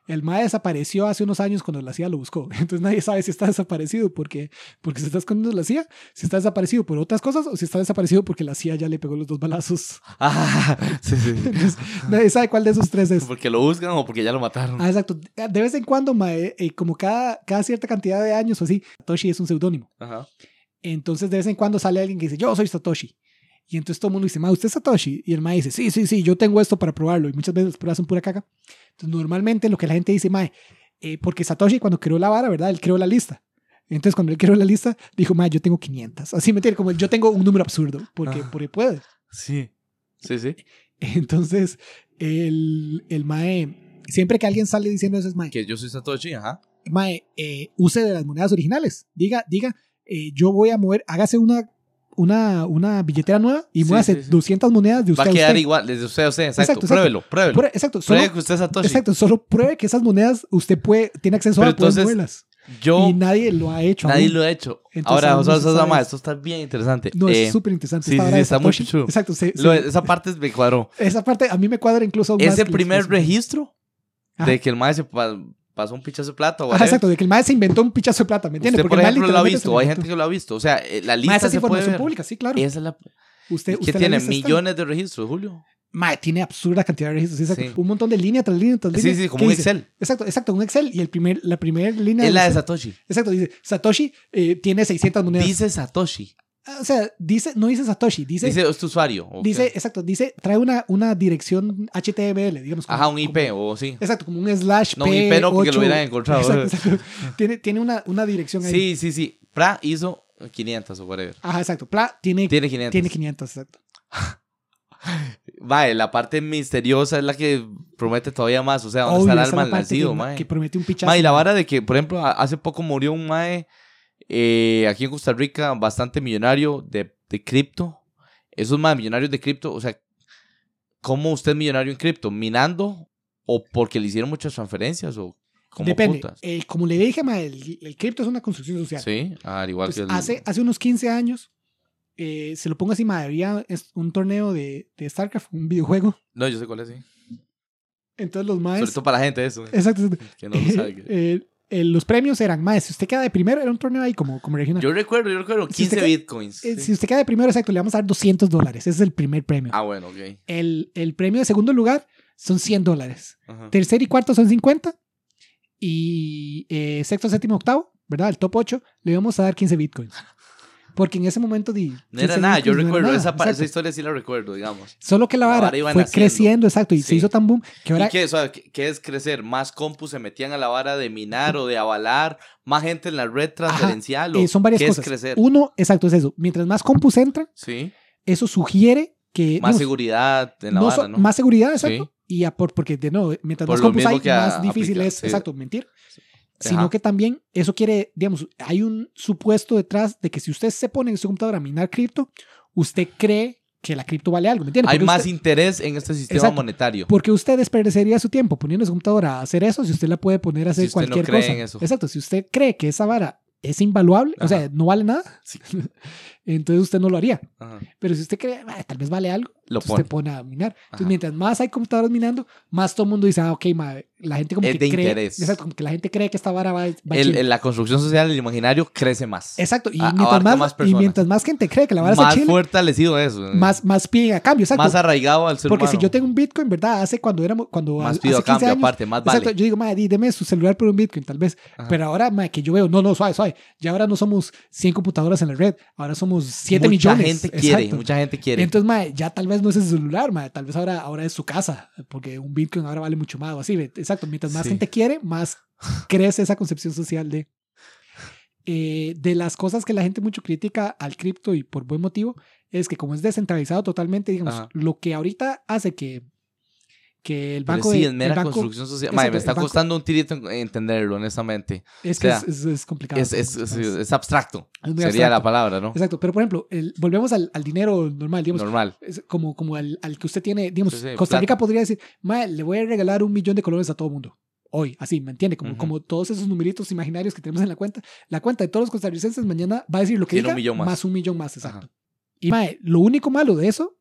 El mae desapareció hace unos años cuando la CIA lo buscó. Entonces nadie sabe si está desaparecido porque, porque se está escondiendo la CIA, si está desaparecido por otras cosas o si está desaparecido porque la CIA ya le pegó los dos balazos. Ah, sí, sí. Entonces, nadie sabe cuál de esos tres es. Porque lo buscan o porque ya lo mataron. Ah, exacto. De vez en cuando, mae, eh, como cada, cada cierta cantidad de años o así, Satoshi es un seudónimo. Ajá. Entonces, de vez en cuando sale alguien que dice, yo soy Satoshi. Y entonces todo el mundo dice, ma, ¿usted es Satoshi? Y el ma dice, sí, sí, sí, yo tengo esto para probarlo. Y muchas veces las pruebas son pura caca. Entonces, normalmente lo que la gente dice, ma, eh, porque Satoshi cuando creó la vara, ¿verdad? Él creó la lista. Entonces, cuando él creó la lista, dijo, ma, yo tengo 500. Así me entiende, como yo tengo un número absurdo, porque, Ah. porque puede. Sí. Sí, sí. Entonces, el, el mae, siempre que alguien sale diciendo eso es mae, Que yo soy Satoshi, ajá. mae, eh, use de las monedas originales. Diga, diga, eh, yo voy a mover, hágase una, una, una billetera nueva y Sí, muévase sí, sí. 200 monedas de Va usted a quedar usted. igual, desde usted a usted, exacto. Exacto, exacto. Pruébelo, pruébelo. Pruebe- exacto, solo, Pruebe que usted es Satoshi. exacto, solo pruebe que esas monedas usted puede, tiene acceso Pero a poder moverlas. Yo, y nadie lo ha hecho. nadie aún. lo ha hecho. Entonces, Ahora, sabe. Sama, esto está bien interesante. No, Eh, es súper interesante. sí, sí, sí, está muy chulo. Exacto, lo- se- esa parte me cuadró. esa parte a mí me cuadra incluso más Ese la primer registro de que el maestro se pasó un pichazo de plata Ajá, exacto, de que el mae se inventó un pichazo de plata, ¿me entiendes? Usted, por ejemplo, lo ha visto. Hay gente que lo ha visto. O sea, eh, la lista esa es se puede información ver. pública, sí, claro. Esa es la... Usted, tiene está. millones de registros, Julio. Mae, tiene absurda cantidad de registros. sí, exacto. Sí. Un montón de línea tras línea tras línea. Sí, sí, como ¿Qué un dice? Excel. Exacto, exacto, un Excel. Y el primer, la primera línea. Es la de Satoshi. Exacto, dice Satoshi eh, tiene 600 monedas. Dice Satoshi. O sea, dice, no dice Satoshi, dice, Dice, dice, es tu usuario. ok. exacto, dice, trae una, una dirección HTML, digamos. como- Ajá, un IP como- o sí. exacto, como un slash No, un IP no, porque lo P8. hubieran encontrado. Exacto, exacto. Tiene, tiene una, una dirección ahí. Sí, sí, sí. Pra hizo 500 o whatever. Ajá, exacto. Pla tiene, Tiene 500. tiene 500, exacto. Mae, la parte misteriosa es la que promete todavía más. O sea, ¿dónde Obvio, está el alma nacido, mae? que promete un pichazo. Mae, y la vara de que, por ejemplo, hace poco murió un mae eh, aquí en Costa Rica bastante millonario de, de cripto. Esos más millonarios de cripto, o sea, ¿cómo usted es millonario en cripto? ¿Minando o porque le hicieron muchas transferencias o como Depende. Eh, como le dije, ma, el, el cripto es una construcción social. Sí, al igual que el... hace, hace unos 15 años, eh, se lo pongo así, ma, había un torneo de, de StarCraft, un videojuego. No, yo sé cuál es, sí. Entonces los Sobre maes... todo para la gente eso, Exacto. exacto. que no lo sabe. eh, los premios eran, más si usted queda de primero, era un torneo ahí como, como regional. Yo recuerdo, yo recuerdo, Si 15 usted- bitcoins. Eh, sí. Si usted queda de primero, exacto, le vamos a dar 200 dólares. Ese es el primer premio. Ah, bueno, ok. El, el premio de segundo lugar son 100 dólares. Ajá. Tercer y cuarto son 50. Y eh, sexto, séptimo, octavo, ¿verdad? El top 8, le vamos a dar 15 bitcoins. Porque en ese momento di, No era 15 nada, yo recuerdo, nada, esa, esa historia sí la recuerdo, digamos. Solo que la La vara, fue creciendo, exacto, y se Sí. hizo tan boom que ahora ¿Y qué, o sea, qué- qué es crecer? ¿Más compus se metían a la vara de minar o de avalar? ¿Más gente en la red transferencial? o eh, son varias ¿Qué cosas. es crecer? Uno, exacto, es eso. Mientras más compus entran, Sí, eso sugiere que... más no, seguridad en la no vara, ¿no? Más seguridad, exacto. Sí. Y a por, porque de nuevo, mientras Por más compus hay, a- más difícil es, sí. exacto, mentir. Ajá. Sino que también eso quiere, digamos, hay un supuesto detrás de que si usted se pone en su computadora a minar cripto, usted cree que la cripto vale algo, ¿me entiende? Hay Porque más usted- interés en este sistema Exacto. monetario. porque usted desperdiciaría su tiempo poniendo su computadora a hacer eso si usted la puede poner a hacer Si usted no cualquier cree cosa. en eso. Exacto, si usted cree que esa vara es invaluable, o sea, no vale nada, Sí. entonces usted no lo haría. Ajá. Pero si usted cree, "Ah, tal vez vale algo, Lo entonces usted pone a minar. Entonces, mientras más hay computadoras minando, más todo el mundo dice, ah, ok, ma, la gente como Es que de cree. interés. Exacto, como que la gente cree que esta vara va, va El- la construcción social, el imaginario, crece más. Exacto, y a- mientras más, más y mientras más gente cree que la vara más chile, fortalecido eso. más, más pide a cambio, exacto. Más arraigado al ser Porque si yo tengo un Bitcoin, ¿verdad? Hace cuando éramos, cuando Más pido a 15 cambio, años, aparte, más vale. Exacto, yo digo, madre, di, deme su celular por un Bitcoin, tal vez. Ajá. Pero ahora, madre, que yo veo, no, no, suave, suave. Ya ahora no somos 100 computadoras en la red, ahora somos 7 mucha millones. gente quiere, Exacto. mucha gente quiere. Entonces, ya tal vez no es el celular, tal vez ahora, ahora es su casa, porque un Bitcoin ahora vale mucho más o así. Exacto, mientras más Sí. gente quiere, más crece esa concepción social de... Eh, de las cosas que la gente mucho critica al cripto y por buen motivo, es que como es descentralizado totalmente, digamos, Ajá. lo que ahorita hace que, que el Pero banco sí, de... es mera banco- construcción social. exacto, me está banco- costando un tirito en- entenderlo, honestamente. Es que O sea, es, es- es complicado. Es, es, abstracto. Sería la abstracto. palabra, ¿no? Exacto, pero por ejemplo, el- volvemos al, al dinero normal, digamos, Normal. como, como al, al que usted tiene, digamos, Sí, sí, Costa Rica plata. podría decir, "Mae, le voy a regalar un millón de colones a todo mundo. Hoy, así, ¿me entiende? Como, Ujú. como todos esos numeritos imaginarios que tenemos en la cuenta. La cuenta de todos los costarricenses mañana va a decir lo que Tiene un diga, millón más. un millón más, exacto. Ajá. Y mae, lo único malo de eso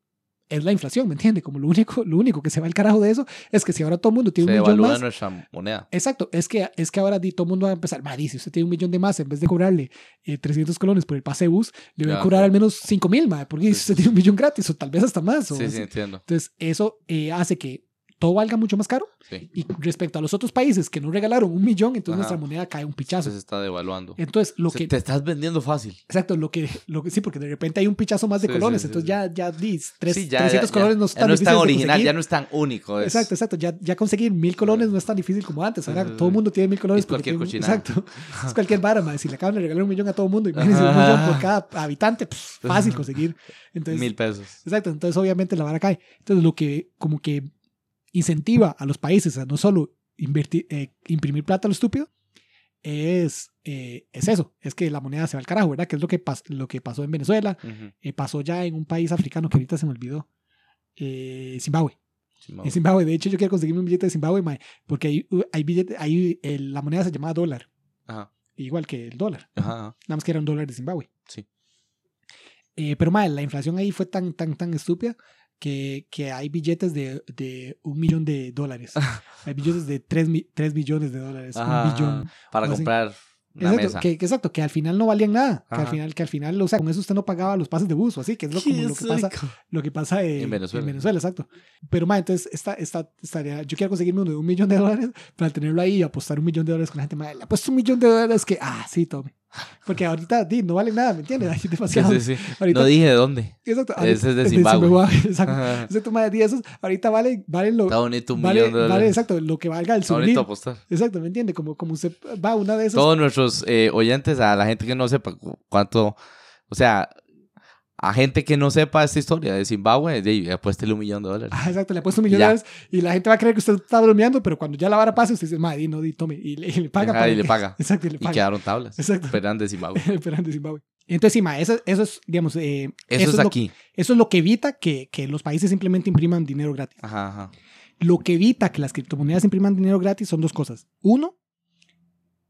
es la inflación, ¿me entiende? Como lo único, lo único que se va al carajo de eso es que si ahora todo el mundo tiene Se un millón más, nuestra moneda. Exacto, es que, es que ahora todo el mundo va a empezar, madre, si usted tiene un millón de más, en vez de cobrarle eh, 300 colones por el pase bus, le voy a cobrar al menos 5 mil, madre, porque Sí, si usted sí, tiene un millón gratis, o tal vez hasta más. o Sí, sí, así. entiendo. Entonces, eso eh, hace que todo valga mucho más caro. Sí. Y respecto a los otros países que no regalaron un millón, entonces Ajá. nuestra moneda cae un pichazo. Entonces se está devaluando. Entonces, lo que, Te estás vendiendo fácil. exacto, lo que, lo que, sí, porque de repente hay un pichazo más de Sí, colones, sí, entonces ya, ya, di, tres, Sí, ya, 300 ya, colones no es Ya tan no es tan original, ya no es tan único. es- Exacto, exacto. Ya, ya conseguir mil colones no es tan difícil como antes. Ahora todo el mundo tiene mil colones. Es cualquier tiene- cochinada. Exacto. Es cualquier vara. Si le acaban de regalar un millón a todo el mundo, imagínense un millón por cada habitante, fácil conseguir. Entonces, Mil pesos. exacto. Entonces, obviamente, la vara cae. Entonces, lo que como que incentiva a los países a no solo invertir, eh, imprimir plata a lo estúpido, es, eh, es eso. Es que la moneda se va al carajo, ¿verdad? Que es lo que, pas- lo que pasó en Venezuela. Eh, pasó ya en un país africano que ahorita se me olvidó. Zimbabue. Ma- En Zimbabue, de hecho, yo quiero conseguirme un billete de Zimbabue, mae, porque hay, hay billete, el- la moneda se llamaba dólar, Ajá. igual que el dólar, Ajá. ajá. nada más que era un dólar de Zimbabue. Sí. Pero mae, la inflación ahí fue tan, tan, tan estúpida que, que hay billetes de, de un millón de dólares. hay billetes de tres, tres billones de dólares, Ajá, un billón. Para comprar una Exacto mesa. que, que exacto, que al final no valían nada. Que al final, que al final, o sea, con eso usted no pagaba los pases de bus o así, que es lo, como lo que pasa lo que pasa eh, En Venezuela. exacto. Pero, ma, entonces, esta, esta, estaría, yo quiero conseguirme uno de un millón de dólares para tenerlo ahí y apostar un millón de dólares con la gente. Ma, le apuesto un millón de dólares que, ah, sí, tome. Porque ahorita no vale nada, ¿me entiendes? Hay demasiado. Sí, sí, sí. Ahorita, No dije de dónde. exacto, Ese es de ahorita- Zimbabue. Exacto. Ajá. Ese toma de 10 esos, ahorita vale, vale lo. Está bonito un Vale, millón de vale, dólares. exacto, lo que valga el Está bonito apostar. Exacto, ¿me entiende? Como, como usted va una de esas. Todos nuestros eh, oyentes, a la gente que no sepa cu- cuánto, o sea, a gente que no sepa esta historia de Zimbabue, de, apuéstele un millón de dólares. Ah, exacto, le ha puesto un millón de dólares y la gente va a creer que usted está bromeando, pero cuando ya la vara pase, usted dice, madre, no, di, tome. Y le, y le paga. Ajá, para y le que- paga. Exacto, y le Y paga. quedaron tablas. Exacto. Esperan de Zimbabue. Esperando de Zimbabue. Entonces, sí, ma, eso, eso es, digamos, eh, Eso, es lo- aquí. eso es lo que evita que, que los países simplemente impriman dinero gratis. Ajá, ajá. Lo que evita que las criptomonedas impriman dinero gratis son dos cosas. Uno,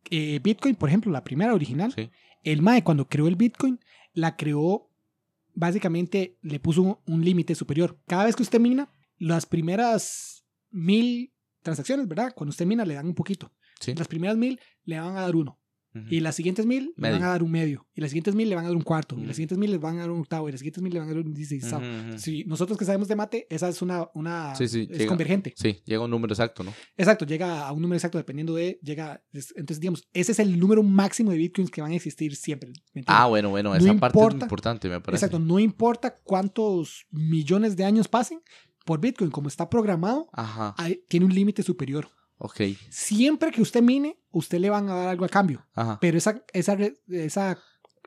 eh, Bitcoin, por ejemplo, la primera original, Sí. el MAE cuando creó el Bitcoin, la creó, básicamente le puso un, un límite superior. Cada vez que usted mina, las primeras mil transacciones, ¿verdad? Cuando usted mina le dan un poquito. Sí. Las primeras mil le van a dar uno. Ujú. Y las siguientes mil le van Medio. a dar un medio. Y las siguientes mil le van a dar un cuarto. Y Ujú. las siguientes mil le van a dar un octavo. Y las siguientes mil le van a dar un dieciséisavo. Ujú, ujú. Si nosotros que sabemos de mate, esa es una, una Sí, sí, es llega. convergente. Sí, llega un número exacto, ¿no? Exacto, llega a un número exacto dependiendo de, llega, es- entonces digamos, ese es el número máximo de bitcoins que van a existir siempre. Ah, bueno, bueno, No esa parte es importa. importante, me parece. Exacto, no importa cuántos millones de años pasen por bitcoin, como está programado, Ajá, hay- tiene un límite superior. ok. Siempre que usted mine, usted le van a dar algo a cambio, Ajá, pero esa, esa, esa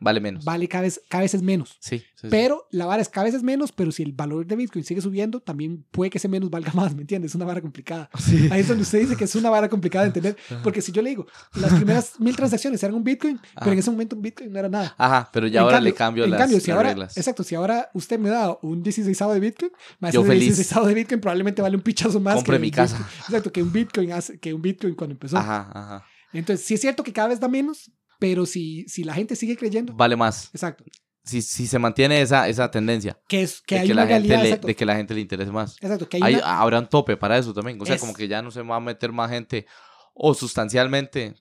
vale menos. vale cada vez, cada vez es menos. Sí, sí, sí. Pero la vara es cada vez es menos, pero si el valor de Bitcoin sigue subiendo, también puede que ese menos valga más, ¿me entiendes? Es una vara complicada. Sí. Ahí es donde usted dice que es una vara complicada de entender. Porque si yo le digo, las primeras mil transacciones eran un Bitcoin, pero Ajá. en ese momento un Bitcoin no era nada. Ajá, pero ya En ahora cambio- le cambio en las, cambio, si las ahora, reglas. Exacto, si ahora usted me da un 16 de Bitcoin, más Yo feliz. 16 de Bitcoin probablemente vale un pichazo más. Compre que mi casa. Bitcoin. Exacto, que un Bitcoin, hace, que un Bitcoin cuando empezó. Ajá, ajá. Entonces, sí es cierto que cada vez da menos, pero si, si la gente sigue creyendo, Vale más. exacto, Si, si se mantiene esa, esa tendencia que, es, que de hay que, una la gente realidad, le, de que la gente le interese más. exacto, que hay Hay, una- habrá un tope para eso también. O sea, Es- como que ya no se va a meter más gente o sustancialmente,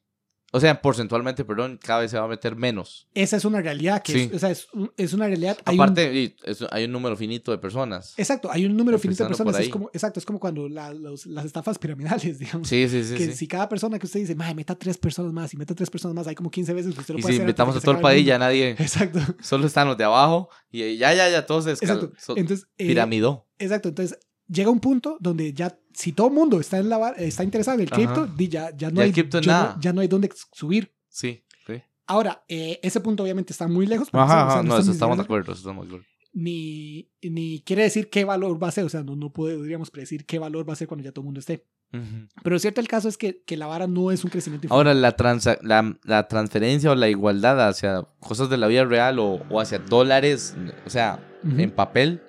o sea, porcentualmente, perdón, cada vez se va a meter menos. esa es una realidad, que Sí. es, o sea, es, un- es una realidad. hay un- Aparte, y es- hay un número finito de personas. Exacto, hay un número finito de personas. Es como, exacto, es como cuando la- los- las estafas piramidales, digamos. Sí, sí, sí. que sí. si cada persona que usted dice, madre, meta tres personas más y meta tres personas más, hay como 15 veces, usted lo Y puede si hacer. invitamos a todo el que país, ya nadie, Exacto, solo están los de abajo y ya, ya, ya, todos se exacto. Entonces, eh, piramidó. exacto, entonces llega un punto donde ya, si todo el mundo está, en la, está interesado en el Ajá. cripto, ya, ya no Ya hay, cripto yo no- ya no hay dónde subir. Sí, sí. Ahora, eh, ese punto obviamente está muy lejos. porque Ajá, o sea, ajá, no no, eso ni estamos de acuerdo, eso estamos de acuerdo. Ni, ni quiere decir qué valor va a ser, o sea, no, no podríamos predecir qué valor va a ser cuando ya todo el mundo esté. Ujú. Pero lo cierto el caso es que, que la vara no es un crecimiento infinito. Ahora, la, transa- la, la transferencia o la igualdad hacia cosas de la vida real o, o hacia dólares, o sea, Ujú. en papel,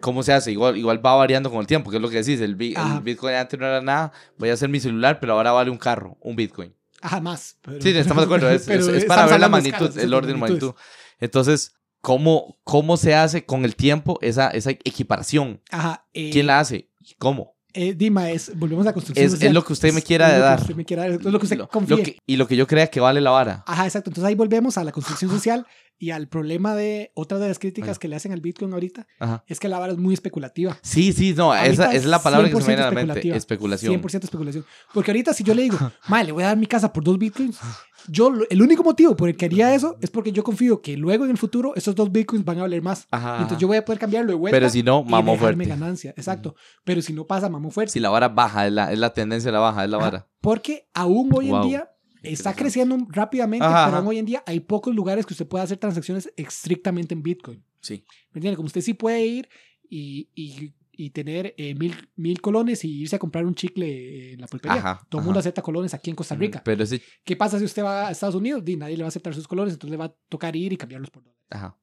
¿cómo se hace? Igual, igual va variando con el tiempo, que es lo que decís. El, bi- el. Bitcoin antes no era nada, voy a hacer mi celular, pero ahora vale un carro, un Bitcoin. Ajá, más. pero- Sí, estamos de acuerdo, es, es- es para ver la magnitud, el orden de magnitud. Entonces, ¿cómo, ¿cómo se hace con el tiempo esa, esa equiparación? Ajá. eh, ¿Quién la hace? ¿Cómo? eh, Dima, es, volvemos a la construcción Es- es social. lo que usted me quiera Es lo que dar. usted me quiera dar, es lo que usted Lo- lo que- y lo que yo crea que vale la vara. Ajá, exacto. Entonces ahí volvemos a la construcción social y al problema de otra de las críticas Ajá. que le hacen al Bitcoin ahorita Ajá. es que la vara es muy especulativa. Sí, sí, no, esa es la palabra que se me 100% viene a la mente. Especulación. 100% especulación. Porque ahorita si yo le digo, madre, le voy a dar mi casa por dos bitcoins, yo el único motivo por el que haría eso es porque yo confío que luego en el futuro esos dos bitcoins van a valer más. Ajá, Entonces yo voy a poder cambiarlo de vuelta. Pero si no, y mamó fuerte. ganancia. Exacto. Pero si no pasa, mamó fuerte. Si la vara baja, es la, es la tendencia de la baja, es la vara. Porque aún hoy Wow. en día está creciendo rápidamente, Ajá, pero ajá. hoy en día hay pocos lugares que usted pueda hacer transacciones estrictamente en Bitcoin. Sí. ¿Me entiende? Como usted sí puede ir y, y, y tener eh, mil, mil colones y irse a comprar un chicle en la pulpería. Ajá, Todo el mundo acepta colones aquí en Costa Rica. Pero ese. ¿Qué pasa si usted va a Estados Unidos? Di, nadie le va a aceptar sus colores, entonces le va a tocar ir y cambiarlos por dólares. Ajá.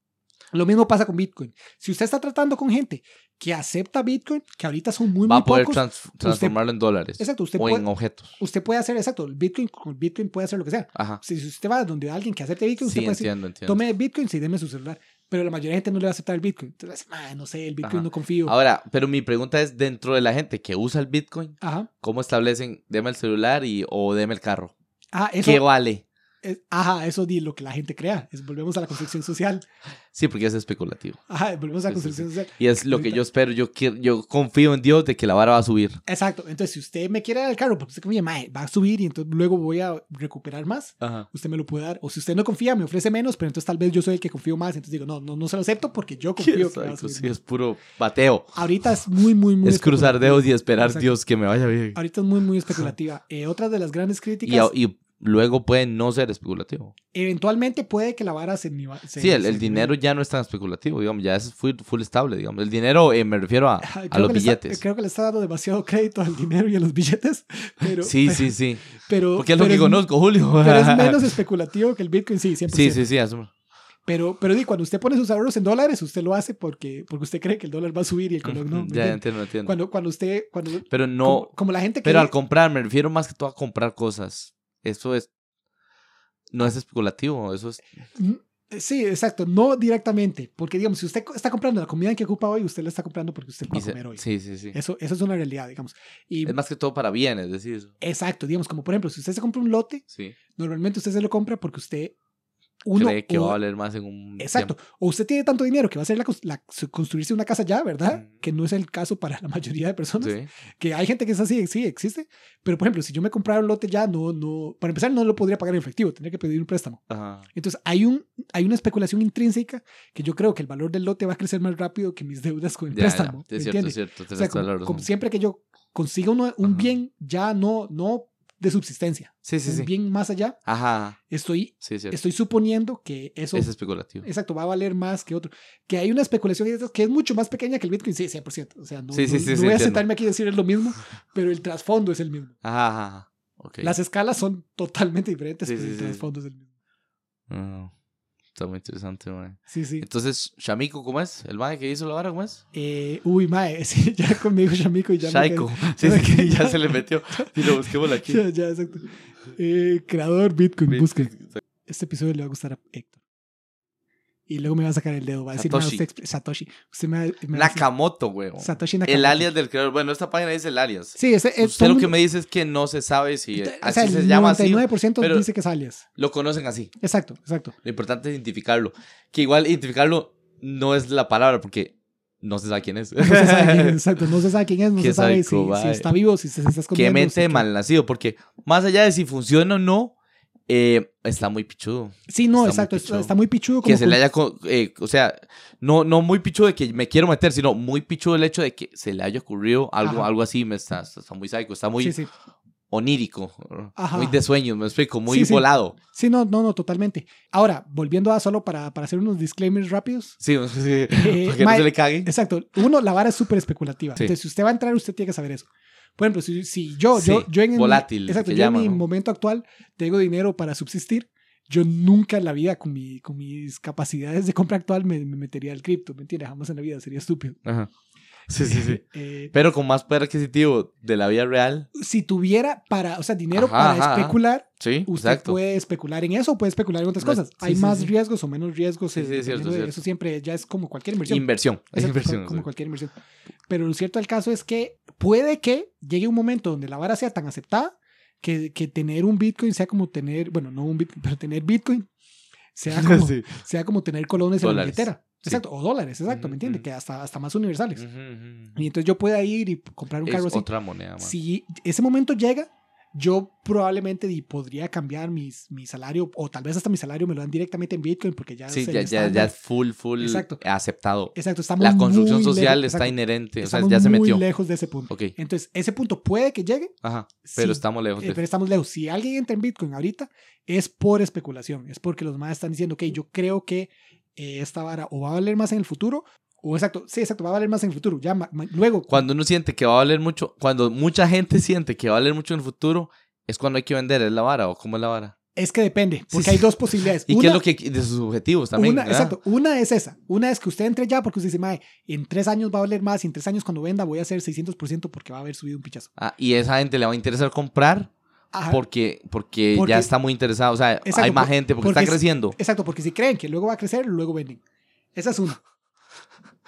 Lo mismo pasa con Bitcoin. Si usted está tratando con gente que acepta Bitcoin, que ahorita son muy, Va muy a poder pocos, trans- transformarlo en dólares. Exacto, usted o puede- en objetos. usted puede hacer, exacto, el Bitcoin, con Bitcoin puede hacer lo que sea. Ajá. Si si usted va donde alguien que acepte Bitcoin, usted Sí, puede decir, entiendo, entiendo. tome Bitcoin y deme su celular. Pero la mayoría de gente no le va a aceptar el Bitcoin. Entonces, "Ma, no sé, el Bitcoin Ajá. no confío. Ahora, pero mi pregunta es: dentro de la gente que usa el Bitcoin, Ajá. ¿cómo establecen, deme el celular y, o deme el carro? Ah, eso, ¿Qué vale? Es- ajá, eso di lo que la gente crea. Es, volvemos a la construcción social. Sí, porque es especulativo. Ajá, volvemos a la Sí, sí, construcción social. Y es lo que yo espero. Yo, quiero, yo confío en Dios de que la vara va a subir. Exacto. Entonces, si usted me quiere dar el carro porque usted confía, mae, va a subir y entonces luego voy a recuperar más, Ajá. usted me lo puede dar. O si usted no confía, me ofrece menos, pero entonces tal vez yo soy el que confío más. Entonces digo, no, no, no se lo acepto porque yo confío que va a subir. Sí, es puro bateo. Ahorita es muy, muy, muy. Es cruzar dedos y esperar Exacto. Dios que me vaya bien. Ahorita es muy, muy especulativa. Eh, otra de las grandes Y, críticas, y luego puede no ser especulativo. eventualmente puede que la vara se... se- Sí, el, se el dinero ya no es tan especulativo, digamos, ya es full, full estable, digamos. El dinero, eh, me refiero a, a los le está- billetes. creo que le está dando demasiado crédito al dinero y a los billetes. Pero, sí, pero, sí, sí. Pero, Porque es lo que conozco, Julio. Pero es menos especulativo que el Bitcoin, sí, 100%. Sí, sí, sí. eso- Pero, pero di, cuando usted pone sus ahorros en dólares, usted lo hace porque, porque usted cree que el dólar va a subir y el color no. ¿me ya entiendo, entiendo. Cuando, cuando usted, cuando, pero no, como, como la gente que... pero al comprar, me refiero más que todo a comprar cosas. Eso es, no es especulativo, eso es, Mm, Sí, exacto, no directamente, porque digamos, si usted está comprando la comida que ocupa hoy, usted la está comprando porque usted va a comer hoy. sí, sí, sí. Eso, eso es una realidad, digamos. Y, Es más que todo para bienes, decir eso. exacto, digamos, como por ejemplo, si usted se compra un lote, Sí. normalmente usted se lo compra porque usted... Uno, Cree que va a valer más en un Exacto. tiempo. O usted tiene tanto dinero que va a hacer la, la- construirse una casa ya, ¿verdad? Mm. Que no es el caso para la mayoría de personas. Sí. Que hay gente que es así, sí, existe. Pero, por ejemplo, si yo me comprara un lote ya, no, no, para empezar, no lo podría pagar en efectivo, tendría que pedir un préstamo. Ajá. Entonces, hay, un, hay una especulación intrínseca que yo creo que el valor del lote va a crecer más rápido que mis deudas con el Ya, ya. préstamo. Es ¿me cierto, es cierto. O sea, como, como siempre que yo consiga uno- un Ajá. bien ya no, no de subsistencia, Sí, sí, un sí. bien más allá, Ajá. estoy, Sí, es estoy suponiendo que eso Es especulativo. Exacto, va a valer más que otro. Que hay una especulación que es mucho más pequeña que el Bitcoin, sí, 100%. O sea, no, voy a sentarme aquí y decir es lo mismo, pero el trasfondo es el mismo. Ajá. Las escalas son totalmente diferentes, pero el trasfondo es el mismo. Ah, está muy interesante, man. Sí, sí. Entonces, Shamiko, ¿cómo es? ¿El mae que hizo la vara, cómo es? Eh, uy, mae, sí, ya conmigo Shamiko y ya me Shaiko. Sí, sí, quedé- ya se le metió. Y lo busquémoslo aquí. Ya, ya, exacto. Eh, creador Bitcoin, Bit- busque. Este episodio le va a gustar a Héctor. Y luego me va a sacar el dedo, va a decir, Satoshi. "Ma, usted Satoshi. Usted me me Nakamoto, weón. Satoshi Nakamoto. El alias del creador. Bueno, esta página dice el alias. Sí, ese, es Usted lo que me dice es que no se sabe si o así sea, el se llama así. 99% pero- dice que es alias. Lo conocen así. Exacto, exacto. Lo importante es identificarlo. Que igual identificarlo no es la palabra porque no se sabe quién es. No se sabe quién es, exacto. No se sabe quién es, no se sabe si, si está vivo, si se, se está escondiendo. Qué mente qué- malnacido. Porque más allá de si funciona o no, eh, está muy pichudo. Sí, no, está exacto. Está, muy pichudo. Como que se le haya, eh, o sea, no, no muy pichudo de que me quiero meter, sino muy pichudo el hecho de que se le haya ocurrido algo, Ajá. algo así, me está, está muy psycho, está muy Sí, sí. onírico, Ajá. muy de sueños, me explico, muy Sí, volado. Sí, no, no, no, totalmente. Ahora, volviendo a solo para, para hacer unos disclaimers rápidos. Sí, sí, Eh, para que no se le cague. Exacto. Uno, la vara es súper especulativa. Entonces, si usted va a entrar, usted tiene que saber eso. Por ejemplo, si, si yo, Sí, yo, yo en, volátil, exacto, se yo llama, en mi ¿no? momento actual tengo dinero para subsistir. Yo nunca en la vida, con, mi, con mis capacidades de compra actual, me, me metería al cripto. ¿Me entiendes? Jamás en la vida. Sería estúpido. Ajá. Sí, sí, sí. Eh, Pero con más poder adquisitivo de la vida real. si tuviera para, o sea, dinero Ajá, para ajá, especular, Sí, usted exacto. puede especular en eso puede especular en otras cosas. sí, Hay sí, más sí. riesgos o menos riesgos. Sí, sí, cierto, cierto. Eso siempre ya es como cualquier inversión. Inversión. Es inversión. como cualquier inversión. Pero lo cierto del caso es que puede que llegue un momento donde la vara sea tan aceptada que, que tener un Bitcoin sea como tener, bueno, no un Bitcoin, pero tener Bitcoin sea como, sea como tener colones en la Dólares. Billetera. Sí. Exacto, o dólares, exacto, Ujú, ¿me entiendes? ujú. Que hasta, hasta más universales. Ujú, ujú. Y entonces yo pueda ir y comprar un Es carro así. otra moneda, man. Si ese momento llega, yo probablemente podría cambiar mis, mi salario, o tal vez hasta mi salario me lo dan directamente en Bitcoin porque ya Sí, ya, ya, ya es full, full Exacto. aceptado. Exacto, estamos La construcción muy social lejos- está exacto, inherente, o sea, estamos ya se muy metió. lejos de ese punto. Ok, Entonces, ese punto puede que llegue, ajá, pero sí, estamos lejos eh, de... pero estamos lejos. Si alguien entra en Bitcoin ahorita, es por especulación. Es porque los más están diciendo, ok, yo creo que eh, esta vara o va a valer más en el futuro, o exacto, sí, exacto, va a valer más en el futuro. Ya, ma- ma- luego, Cuando uno siente que va a valer mucho, cuando mucha gente siente que va a valer mucho en el futuro, es cuando hay que vender, ¿es la vara o cómo es la vara? es que depende, porque Sí, hay dos posibilidades. ¿Y qué Una- es lo que de sus objetivos también? Exacto, una es esa. Una es que usted entre ya porque usted dice, mae, en tres años va a valer más y en tres años cuando venda voy a hacer 600% porque va a haber subido un pichazo. Ah, y esa gente le va a interesar comprar Ajá. porque, porque, Porque- ya está muy interesado, o sea, Exacto, hay más por- gente porque, porque está es- creciendo. Exacto, porque si creen que luego va a crecer, luego venden. Esa es una.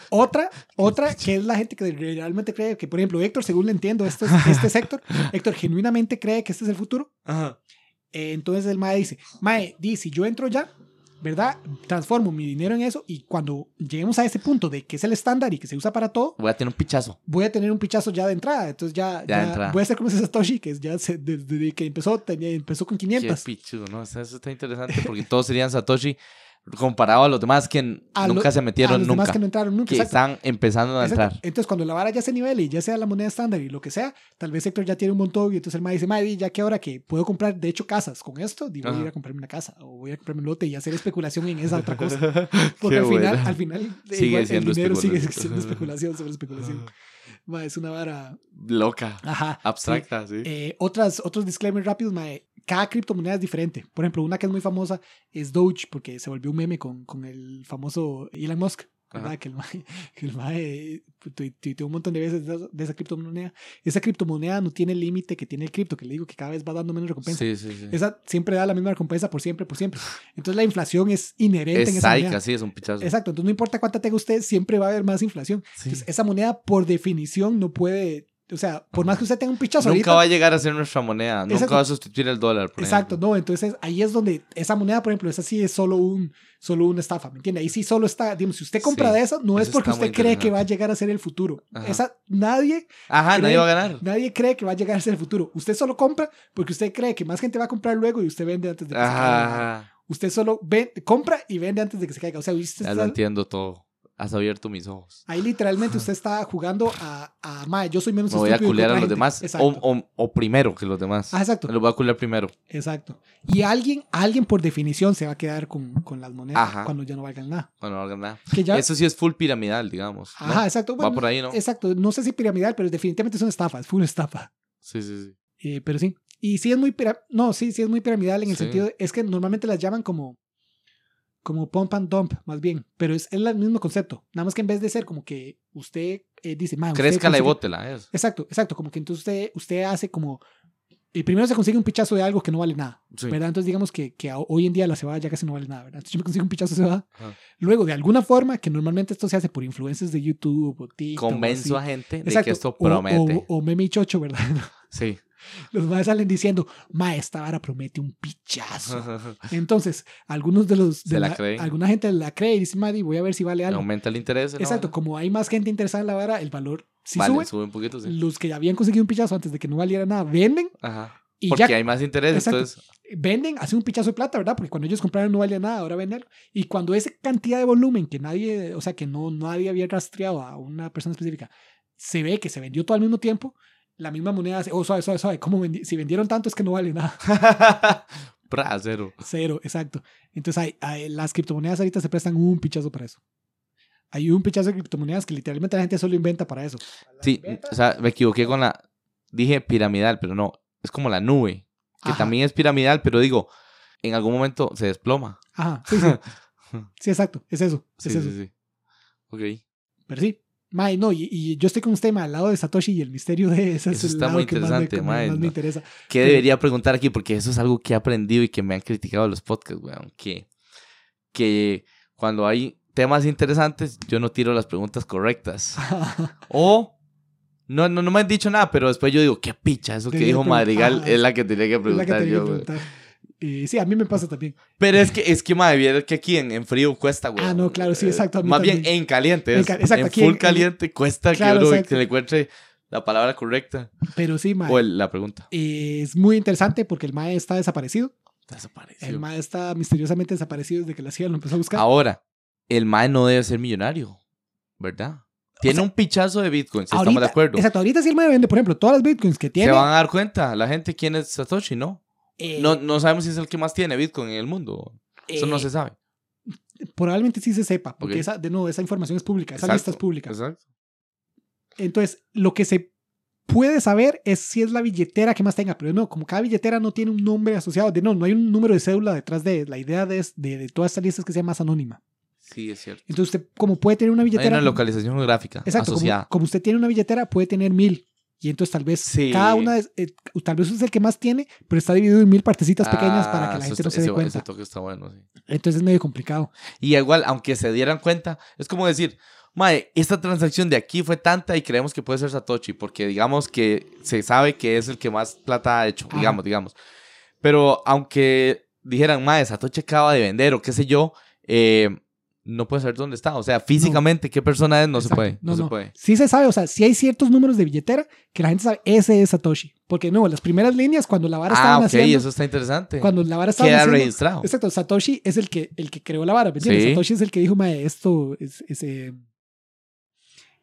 Otra, otra que es la gente que realmente cree que, por ejemplo, Héctor, según le entiendo, esto es- este sector, Héctor genuinamente cree que este es el futuro. Ajá. Eh, entonces el mae dice, mae, di, si yo entro ya, ¿verdad? Transformo mi dinero en eso y cuando lleguemos a ese punto de que es el estándar y que se usa para todo, Voy a tener un pichazo. voy a tener un pichazo ya de entrada. Entonces ya, Ya de ya entrada. voy a ser como ese Satoshi que ya se- desde, que empezó, tenía, empezó con Qué 500. pichudo, ¿no? Eso está interesante porque todos serían Satoshi comparado a los demás que A nunca lo- se a metieron los nunca. demás que no entraron nunca. que exacto. están empezando a Exacto. entrar. Entonces, cuando la vara ya se nivele y ya sea la moneda estándar y lo que sea, tal vez Héctor ya tiene un montón y entonces el mae dice, di, ya que ahora que puedo comprar, de hecho, casas con esto, di, voy a ir a comprarme una casa o voy a comprarme un lote y hacer especulación en esa otra cosa. Porque al final, al final Sigue igual siendo el dinero sigue siendo especulación sobre especulación. Mae, es una vara... Loca, Ajá. abstracta, sí. Eh, otras, otros disclaimers rápidos, mae, cada criptomoneda es diferente. Por ejemplo, una que es muy famosa es Doge, porque se volvió un meme con, con el famoso Elon Musk, ¿verdad? Que el mae, que el mae tui- tuiteó un montón de veces de esa, de esa criptomoneda. Esa criptomoneda no tiene el límite que tiene el cripto, que le digo que cada vez va dando menos recompensa. Sí, sí, sí. Esa siempre da la misma recompensa por siempre, por siempre. Entonces la inflación es inherente Es en esa moneda. sí, es un pichazo. Exacto, entonces no importa cuánta tenga usted, siempre va a haber más inflación. Entonces, esa moneda por definición no puede, o sea, por más que usted tenga un pichazo Nunca ahorita, va a llegar a ser nuestra moneda. Nunca va a sustituir el dólar. por Exacto, ejemplo. no, entonces ahí es donde esa moneda, por ejemplo, esa sí es solo un solo una estafa, ¿me entiende? Ahí sí solo está, digamos, si usted compra Sí, de esa, no es porque usted cree que va a llegar a ser el futuro. Ajá. Esa nadie Ajá, cree- nadie va a ganar. nadie cree que va a llegar a ser el futuro. Usted solo compra porque usted cree que más gente va a comprar luego y usted vende antes de que se caiga. Usted solo ve- compra y vende antes de que se caiga. O sea, usted Ya está- lo entiendo todo. Has abierto mis ojos. ahí literalmente usted está jugando a, a mae, yo soy menos Me voy a culear a los gente". demás. O, o- o primero que los demás. Ah, exacto. Me los voy a culear primero. Exacto. Y alguien, alguien por definición se va a quedar con, con las monedas Ajá. cuando ya no valgan nada. Bueno, no hagan nada. Que ya, Eso sí es full piramidal, digamos. ¿no? Ajá, exacto. Va por ahí, ¿no? Exacto. No sé si piramidal, pero definitivamente es una estafa. Es full estafa. Sí, sí, sí. Eh, pero sí. Y sí es muy pira- No, sí, sí es muy piramidal en el Sí. sentido. Es que normalmente las llaman como. Como pump and dump, más bien. Pero es, es el mismo concepto. Nada más que en vez de ser como que usted eh, dice, "Ma, usted Crezcala y consigue-". bótela. Es. Exacto, exacto. Como que entonces usted, usted hace como. Y primero se consigue un pichazo de algo que no vale nada. Sí. ¿verdad? Entonces digamos que, que a- hoy en día la cebada ya casi no vale nada, ¿verdad? Entonces yo me consigo un pichazo de cebada. Ajá. Luego, de alguna forma, que normalmente esto se hace por influencias de YouTube o TikTok. o Convenzo a así. gente de Exacto. que esto O- promete. O, o meme y chocho, ¿verdad? Sí. Los más salen diciendo, ma, esta vara promete un pichazo. Entonces, algunos de los... De Se la creen. Alguna gente la cree y dice, Maddy, voy a ver si vale algo. Aumenta el interés. ¿no? Exacto, como hay más gente interesada en la vara, el valor sí vale, sube. sube un poquito, sí. Los que ya habían conseguido un pichazo antes de que no valiera nada, venden Ajá. y Porque ya hay más interés, Exacto. entonces. venden, hacen un pichazo de plata, ¿verdad? Porque cuando ellos compraron no valía nada, ahora venden. Y cuando esa cantidad de volumen que nadie, o sea, que no nadie había rastreado a una persona específica, se ve que se vendió todo al mismo tiempo, la misma moneda hace, oh, suave, suave, suave, ¿cómo vendi- si vendieron tanto es que no vale nada. Pra, cero. Cero, exacto. Entonces, hay, hay- las criptomonedas ahorita se prestan un pichazo para eso. Hay un pichazo de criptomonedas que literalmente la gente solo inventa para eso. Sí, o sea, me equivoqué con la. Dije piramidal, pero no. Es como la nube, que Ajá. también es piramidal, pero digo, en algún momento se desploma. Ajá, sí, sí. Sí, exacto, es eso. Sí, es sí, eso. sí. Ok. Pero sí. Mae, no, y, y yo estoy con usted, mae, al lado de Satoshi y el misterio de ese es Eso el está muy que más me- interesante, que mae, más me no. interesa. ¿Qué debería preguntar aquí? Porque eso es algo que he aprendido y que me han criticado los podcasts, weón. Que, que cuando hay temas interesantes, yo no tiro las preguntas correctas. O no, no, no me han dicho nada, pero después yo digo, qué picha, eso que dijo Madrigal es la que tenía que Es la que preguntar tenía yo, que preguntar. Y sí, a mí me pasa también. Pero es que, es que, madre, vieron que aquí en, en frío cuesta, güey. Ah, no, claro, sí, exacto, Más bien en caliente. En exacto, en aquí full en- en- caliente cuesta Claro, que uno exacto. se le encuentre la palabra correcta. Pero sí, mae, O el- la pregunta. es muy interesante porque el mae está desaparecido. Desapareció. El mae está misteriosamente desaparecido desde que la CIA lo empezó a buscar. Ahora, el MAE no debe ser millonario, ¿verdad? Tiene sea, un pichazo de Bitcoin, si Ahorita- estamos de acuerdo. Exacto, ahorita sí el mae vende, por ejemplo, todas las bitcoins que tiene. Se van a dar cuenta la gente quién es Satoshi, ¿no? Eh, No, no sabemos si es el que más tiene Bitcoin en el mundo. Eso no eh, se sabe. Probablemente sí se sepa, porque esa, de nuevo, esa información es pública, esa Exacto, lista es pública. Exacto. Entonces, lo que se puede saber es si es la billetera que más tenga, pero no, como cada billetera no tiene un nombre asociado, de no, no hay un número de cédula detrás de la idea de, de, de todas estas listas que sea más anónima. Sí, es cierto. Entonces, usted, como puede tener una Hay billetera. una localización geográfica Exacto, como usted tiene una billetera, puede tener mil. Y entonces tal vez Sí. cada una, eh, tal vez es el que más tiene, pero está dividido en mil partecitas pequeñas para que Ah, la gente no está- se dé ese- cuenta. Ese toque está bueno, sí. Entonces es medio complicado. Y igual, aunque se dieran cuenta, es como decir, Mae, esta transacción de aquí fue tanta y creemos que puede ser Satoshi, porque digamos que se sabe que es el que más plata ha hecho, digamos, digamos. Pero aunque dijeran, mae, Satoshi acaba de vender o qué sé yo, eh, no puede saber dónde está. O sea, físicamente, qué persona es, no se puede. No, No, se puede. Sí se sabe, o sea, sí hay ciertos números de billetera que la gente sabe, ese es Satoshi. Porque no, las primeras líneas, cuando la vara Ah, estaba ok, naciendo, eso está interesante. cuando la vara estaba Queda naciendo, registrado. Exacto, Satoshi es el que, el que creó la vara, ¿me entiendes? Sí. Satoshi es el que dijo, mae, esto es, es, eh,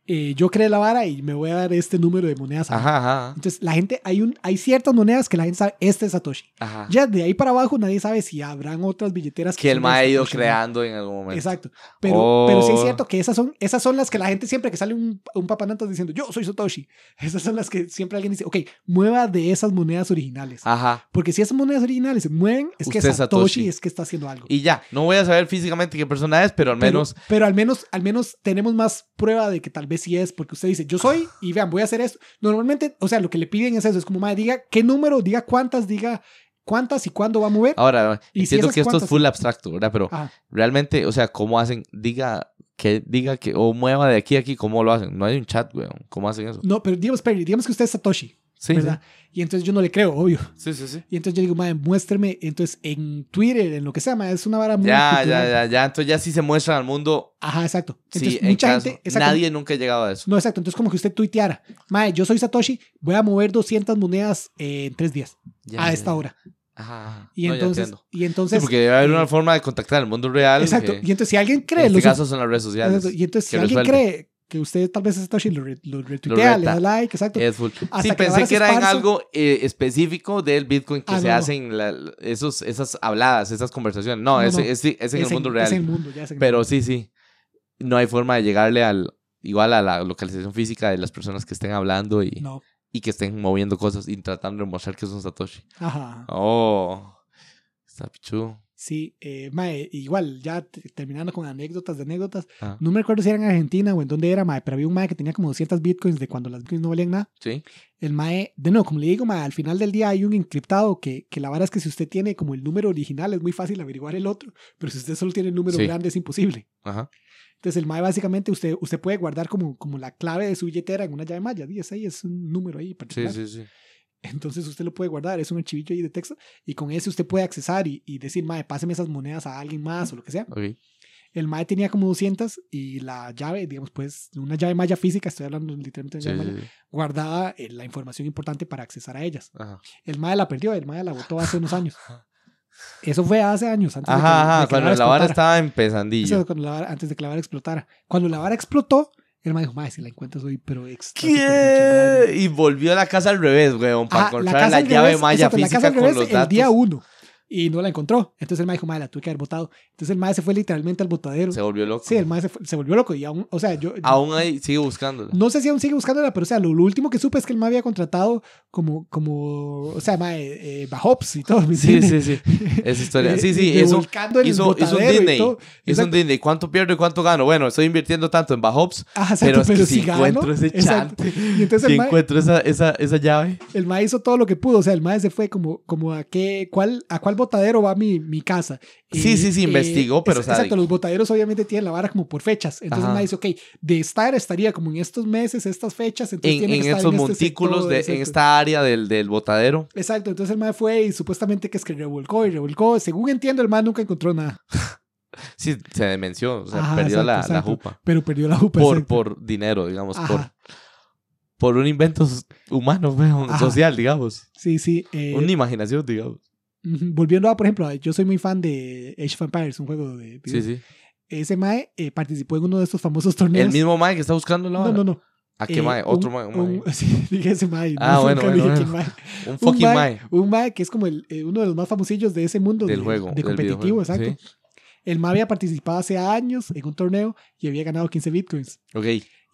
eh, yo creé la vara y me voy a dar este número de monedas. a mí". Ajá, ajá. Entonces, la gente, hay, un, hay ciertas monedas que la gente sabe, este es Satoshi. ajá. Ya de ahí para abajo nadie sabe si habrán otras billeteras Que son de mae ha ido Satoshi, ¿no? creando en algún momento. Exacto. Pero, Oh. pero sí es cierto que esas son, esas son las que la gente siempre que sale un, un papanantas diciendo yo soy Satoshi. Esas son las que siempre alguien dice, ok, mueva de esas monedas originales. Ajá. Porque si esas monedas originales se mueven, es que Usted Satoshi, Satoshi. es que está haciendo algo. Y ya, no voy a saber físicamente qué persona es, pero al Pero- menos. Pero, al menos, al menos tenemos más prueba de que tal vez sí es, porque usted dice, yo soy, y vean, voy a hacer esto. Normalmente, o sea, lo que le piden es eso, es como, madre, diga qué número, diga cuántas, diga cuántas y cuándo va a mover. Ahora, Y entiendo que esto es full abstracto, ¿verdad? Pero Ajá. realmente, o sea, ¿cómo hacen? Diga que, diga que, o mueva de aquí a aquí, ¿cómo lo hacen? No hay un chat, weón. ¿Cómo hacen eso? No, pero digamos, Perry, digamos que usted es Satoshi, Sí, ¿verdad? Y entonces yo no le creo, obvio. sí, sí, sí. Y entonces yo digo, madre, muéstrame. Entonces en Twitter, en lo que sea, madre, es una vara muy. Ya, cultural. ya, ya, ya. Entonces ya sí se muestran al mundo. Ajá, exacto. Entonces Sí, en mucha caso. gente. exacto. Nadie nunca ha llegado a eso. No, exacto. Entonces, como que usted tuiteara, madre, yo soy Satoshi, voy a mover 200 monedas eh, en tres días, Ya, a esta ya. hora. Ajá. Y No, entonces. Y Sí, entonces. porque debe haber eh, una forma de contactar el mundo real. Exacto. que- Y entonces, si alguien cree. en este lo caso son las redes sociales. Exacto. Y entonces, si alguien resuelve. cree que usted tal vez es Satoshi, lo, re- lo retuitea, le da like, exacto. Es full. Hasta Sí, que pensé que era en esparza. algo eh, específico del Bitcoin que Ah, se no, no. hacen la- esos, esas habladas, esas conversaciones. No, No, es, no. es- es en el mundo Es real. en el mundo, ya es en el Pero mundo. sí, sí. No hay forma de llegarle al igual a la localización física de las personas que estén hablando y, No. y que estén moviendo cosas y tratando de mostrar que son Satoshi. Ajá. Oh, está pichudo. Sí, eh, mae, igual, ya terminando con anécdotas de anécdotas. Ah, No me recuerdo si era en Argentina o en dónde era, mae, pero había un mae que tenía como 200 bitcoins de cuando las bitcoins no valían nada. sí. El mae, de nuevo, como le digo, mae, al final del día hay un encriptado que, que la verdad es que si usted tiene como el número original es muy fácil averiguar el otro, pero si usted solo tiene el número Sí. grande es imposible. Ajá. Entonces el mae básicamente usted, usted puede guardar como, como la clave de su billetera en una llave maya, y ese ahí es un número ahí Sí, particular. sí, sí. Entonces usted lo puede guardar, es un archivillo ahí de texto y con ese usted puede accesar y, y decir, mae, páseme esas monedas a alguien más o lo que sea. Ok. El mae tenía como 200 y la llave, digamos, pues una llave maya física, estoy hablando literalmente de Sí, llave sí, sí. guardaba eh, la información importante para accesar a ellas. Ajá. El mae la perdió, el mae la botó hace unos años. Eso fue hace años, antes de que, Ajá, de ajá. que Cuando vara la vara estaba en pesandillo. Eso, cuando la vara- antes de que la vara explotara. Cuando la vara explotó, el mae dijo, mae, si la encuentras hoy, pero extra. ¿Qué? Y volvió a la casa al revés, weón, para Ajá, encontrar la, llave revés, maya exacto, la física casa al con los El datos. día uno. Y no la encontró. Entonces el mae dijo, mae, la tuve que haber botado. Entonces el mae se fue literalmente al botadero. Se volvió loco. Sí, el mae se, se volvió loco. Y aún, o sea, yo. Aún ahí sigue buscándola. No sé si aún sigue buscándola, pero o sea, lo, lo último que supe es que el mae había contratado como, como o sea, mae, eh, Bajops y todo. ¿me Sí, sí, sí. Esa historia. Sí, sí, eso. hizo- hizo un Disney. todo. Es un Exacto. Disney. ¿Cuánto pierdo y cuánto gano? Bueno, estoy invirtiendo tanto en Bajops, Ajá, exacto, pero es que si si gano, encuentro ese exacto. chante, Y entonces si mae, encuentro esa, esa, esa llave. el mae hizo todo lo que pudo. O sea, el mae se fue como, como a qué, cuál, a cuál botadero va mi, mi casa. Sí, sí, sí, investigó, pero es- Exacto, los botaderos obviamente tienen la vara como por fechas. Entonces el Ajá. mae dice, ok, de estar estaría como en estos meses, estas fechas. Entonces En, tiene en que estar estos en este montículos, sector, de, en esta área del, del botadero. Exacto, entonces el mae fue y supuestamente que es que revolcó y revolcó. Según entiendo, el mae nunca encontró nada. Sí, se demenció, o sea, Ajá, perdió exacto, la, jupa. Pero perdió la jupa. Por, por dinero, digamos, por, Ajá. por un invento humano, weón, social, digamos. Sí, sí. eh, Una imaginación, digamos. Volviendo a, por ejemplo, yo soy muy fan de Age of Empires, un juego de... Sí, sí. Ese mae eh, participó en uno de estos famosos torneos. El mismo Mae que está buscando la No, no, no. ¿A qué Eh, Mae? Otro Mae. un, Mae. sí, dije ese mae. Ah, no, bueno, bueno, mae. Un fucking un Mae. Un mae que es como el, eh, uno de los más famosillos de ese mundo Del de, juego, de competitivo, exacto. sí. El mae había participado hace años en un torneo y había ganado 15 bitcoins. Ok.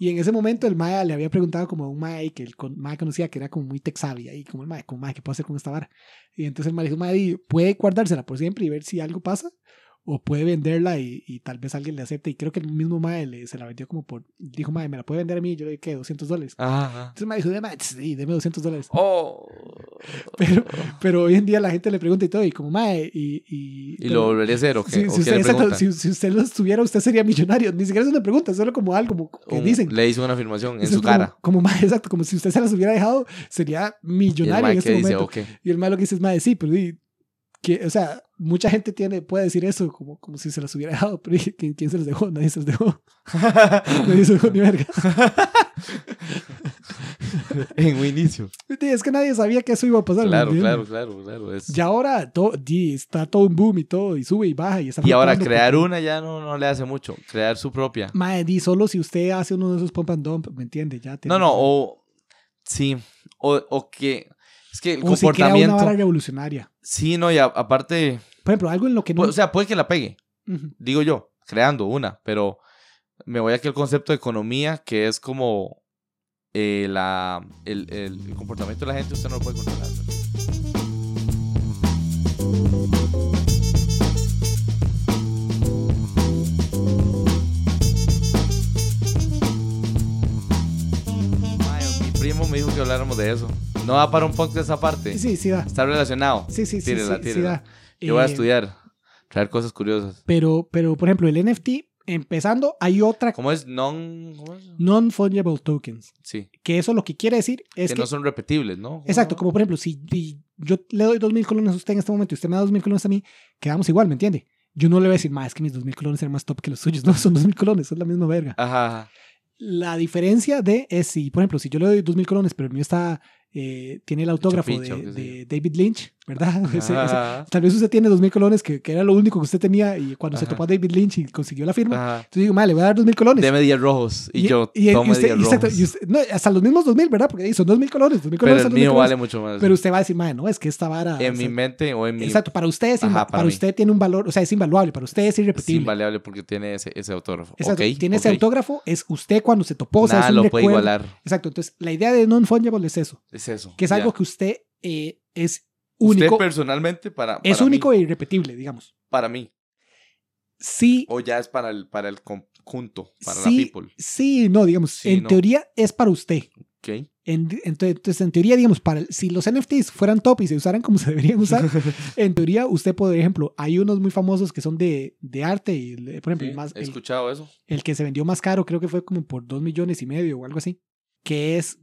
Y en ese momento el mae le había preguntado como a un mae que el mae conocía que era como muy savvy ahí, como el mae, como mae, ¿qué puedo hacer con esta vara? Y entonces el mae dijo, mae, puede guardársela por siempre y ver si algo pasa o puede venderla y, y tal vez alguien le acepte. Y creo que el mismo mae le, se la vendió como por, dijo, mae, ¿me la puede vender a mí? Yo le dije, ¿qué? 200 dólares. Entonces mae dijo, "Mae, sí, deme 200 dólares. Oh. Pero, pero hoy en día la gente le pregunta y todo, y como mae, y... Y, ¿Y lo volvería a hacer o qué? si, ¿O si qué usted, exacto, si, si usted lo estuviera, usted sería millonario. Ni siquiera es una pregunta, solo como algo como que Un- dicen. Le hizo una afirmación en su como- cara. Como, mae, exacto, como si usted se las hubiera dejado, sería Y el millonario en dice, momento. ok. Y el mae lo que dice es, mae, sí, pero di, que, o sea, mucha gente tiene, puede decir eso como, como si se las hubiera dejado, pero ¿quién, quién se los dejó? Nadie se los dejó. Nadie se dejó ni verga. en un inicio. Es que nadie sabía que eso iba a pasar. ¿me Claro, claro, claro, claro. es- Y ahora todo, está todo un boom y todo, y sube y baja. Y, está Y ahora crear porque- una ya no, no le hace mucho. Crear su propia. Di, solo si usted hace uno de esos pump and dump, ¿me entiende? Ya No, tiene- no, o sí, o, o que es que el o si crea una comportamiento. vara revolucionaria. sí, no, y a- aparte, Por ejemplo, algo en lo que no... pu- o sea, puede que la pegue, digo yo, creando una, pero me voy aquí al concepto de economía, que es como eh, la, el, el- el comportamiento de la gente, usted no lo puede controlar. Mi primo me dijo que habláramos de eso. No va para un podcast aparte. Sí, sí, da. Está relacionado. Sí, sí, sí, Tírela, sí, sí tírela. da. Yo voy a Eh, estudiar, traer cosas curiosas. Pero, pero, por ejemplo, el NFT, empezando, hay otra ¿Cómo es? Non... ¿Cómo es? non-fungible tokens. Sí. Que eso lo que quiere decir es que, que... no son repetibles, ¿no? Exacto, como por ejemplo, si, yo le doy 2.000 colones a usted en este momento y usted me da 2.000 colones a mí, quedamos igual, ¿me entiende? Yo no le voy a decir, más es que mis 2.000 colones eran más top que los suyos. No, son 2.000 colones, son la misma verga. Ajá, ajá. La diferencia de es si, por ejemplo, si yo le doy 2.000 colones, pero el mío está, eh, tiene el autógrafo Chapicho, de, David Lynch, ¿verdad? Ese- ese- Ajá, tal vez usted tiene 2.000 colones, que, que era lo único que usted tenía, y cuando se topó a David Lynch y consiguió la firma, ajá. entonces digo, madre, le voy a dar 2.000 colones. Deme 10 rojos y, yo y, usted, 10 y exacto, rojos. y usted- no, hasta los mismos 2.000, ¿verdad? Porque son 2.000 colones, 2.000 colones. pero el son 2.000 mío colones. vale mucho más. Pero usted va a decir, madre, no, es que esta vara... en o mi mente o en mi... Exacto, para usted, es Ajá, para usted tiene un valor, o sea, es invaluable, para usted es Es irrepetible. invariable porque tiene ese, ese autógrafo. Exacto, tiene ese autógrafo, es usted cuando se topó, o sea, es un lo puede igualar. Exacto, entonces la idea de non-fungible es eso, Es eso. que es ya. algo que usted eh, es único, Usted personalmente para, es único mí, e irrepetible, digamos. para mí. Sí, O ya es para el, para el conjunto, para sí, la people. sí, no, digamos, Sí, en no. teoría es para usted. Ok. En- ent- entonces, en teoría, digamos, para si los NFTs fueran top y se usaran como se deberían usar, en teoría, usted, por ejemplo, hay unos muy famosos que son de, de arte, y, por ejemplo, Sí, más, he el, escuchado eso. el que se vendió más caro, creo que fue como por dos millones y medio o algo así, que es,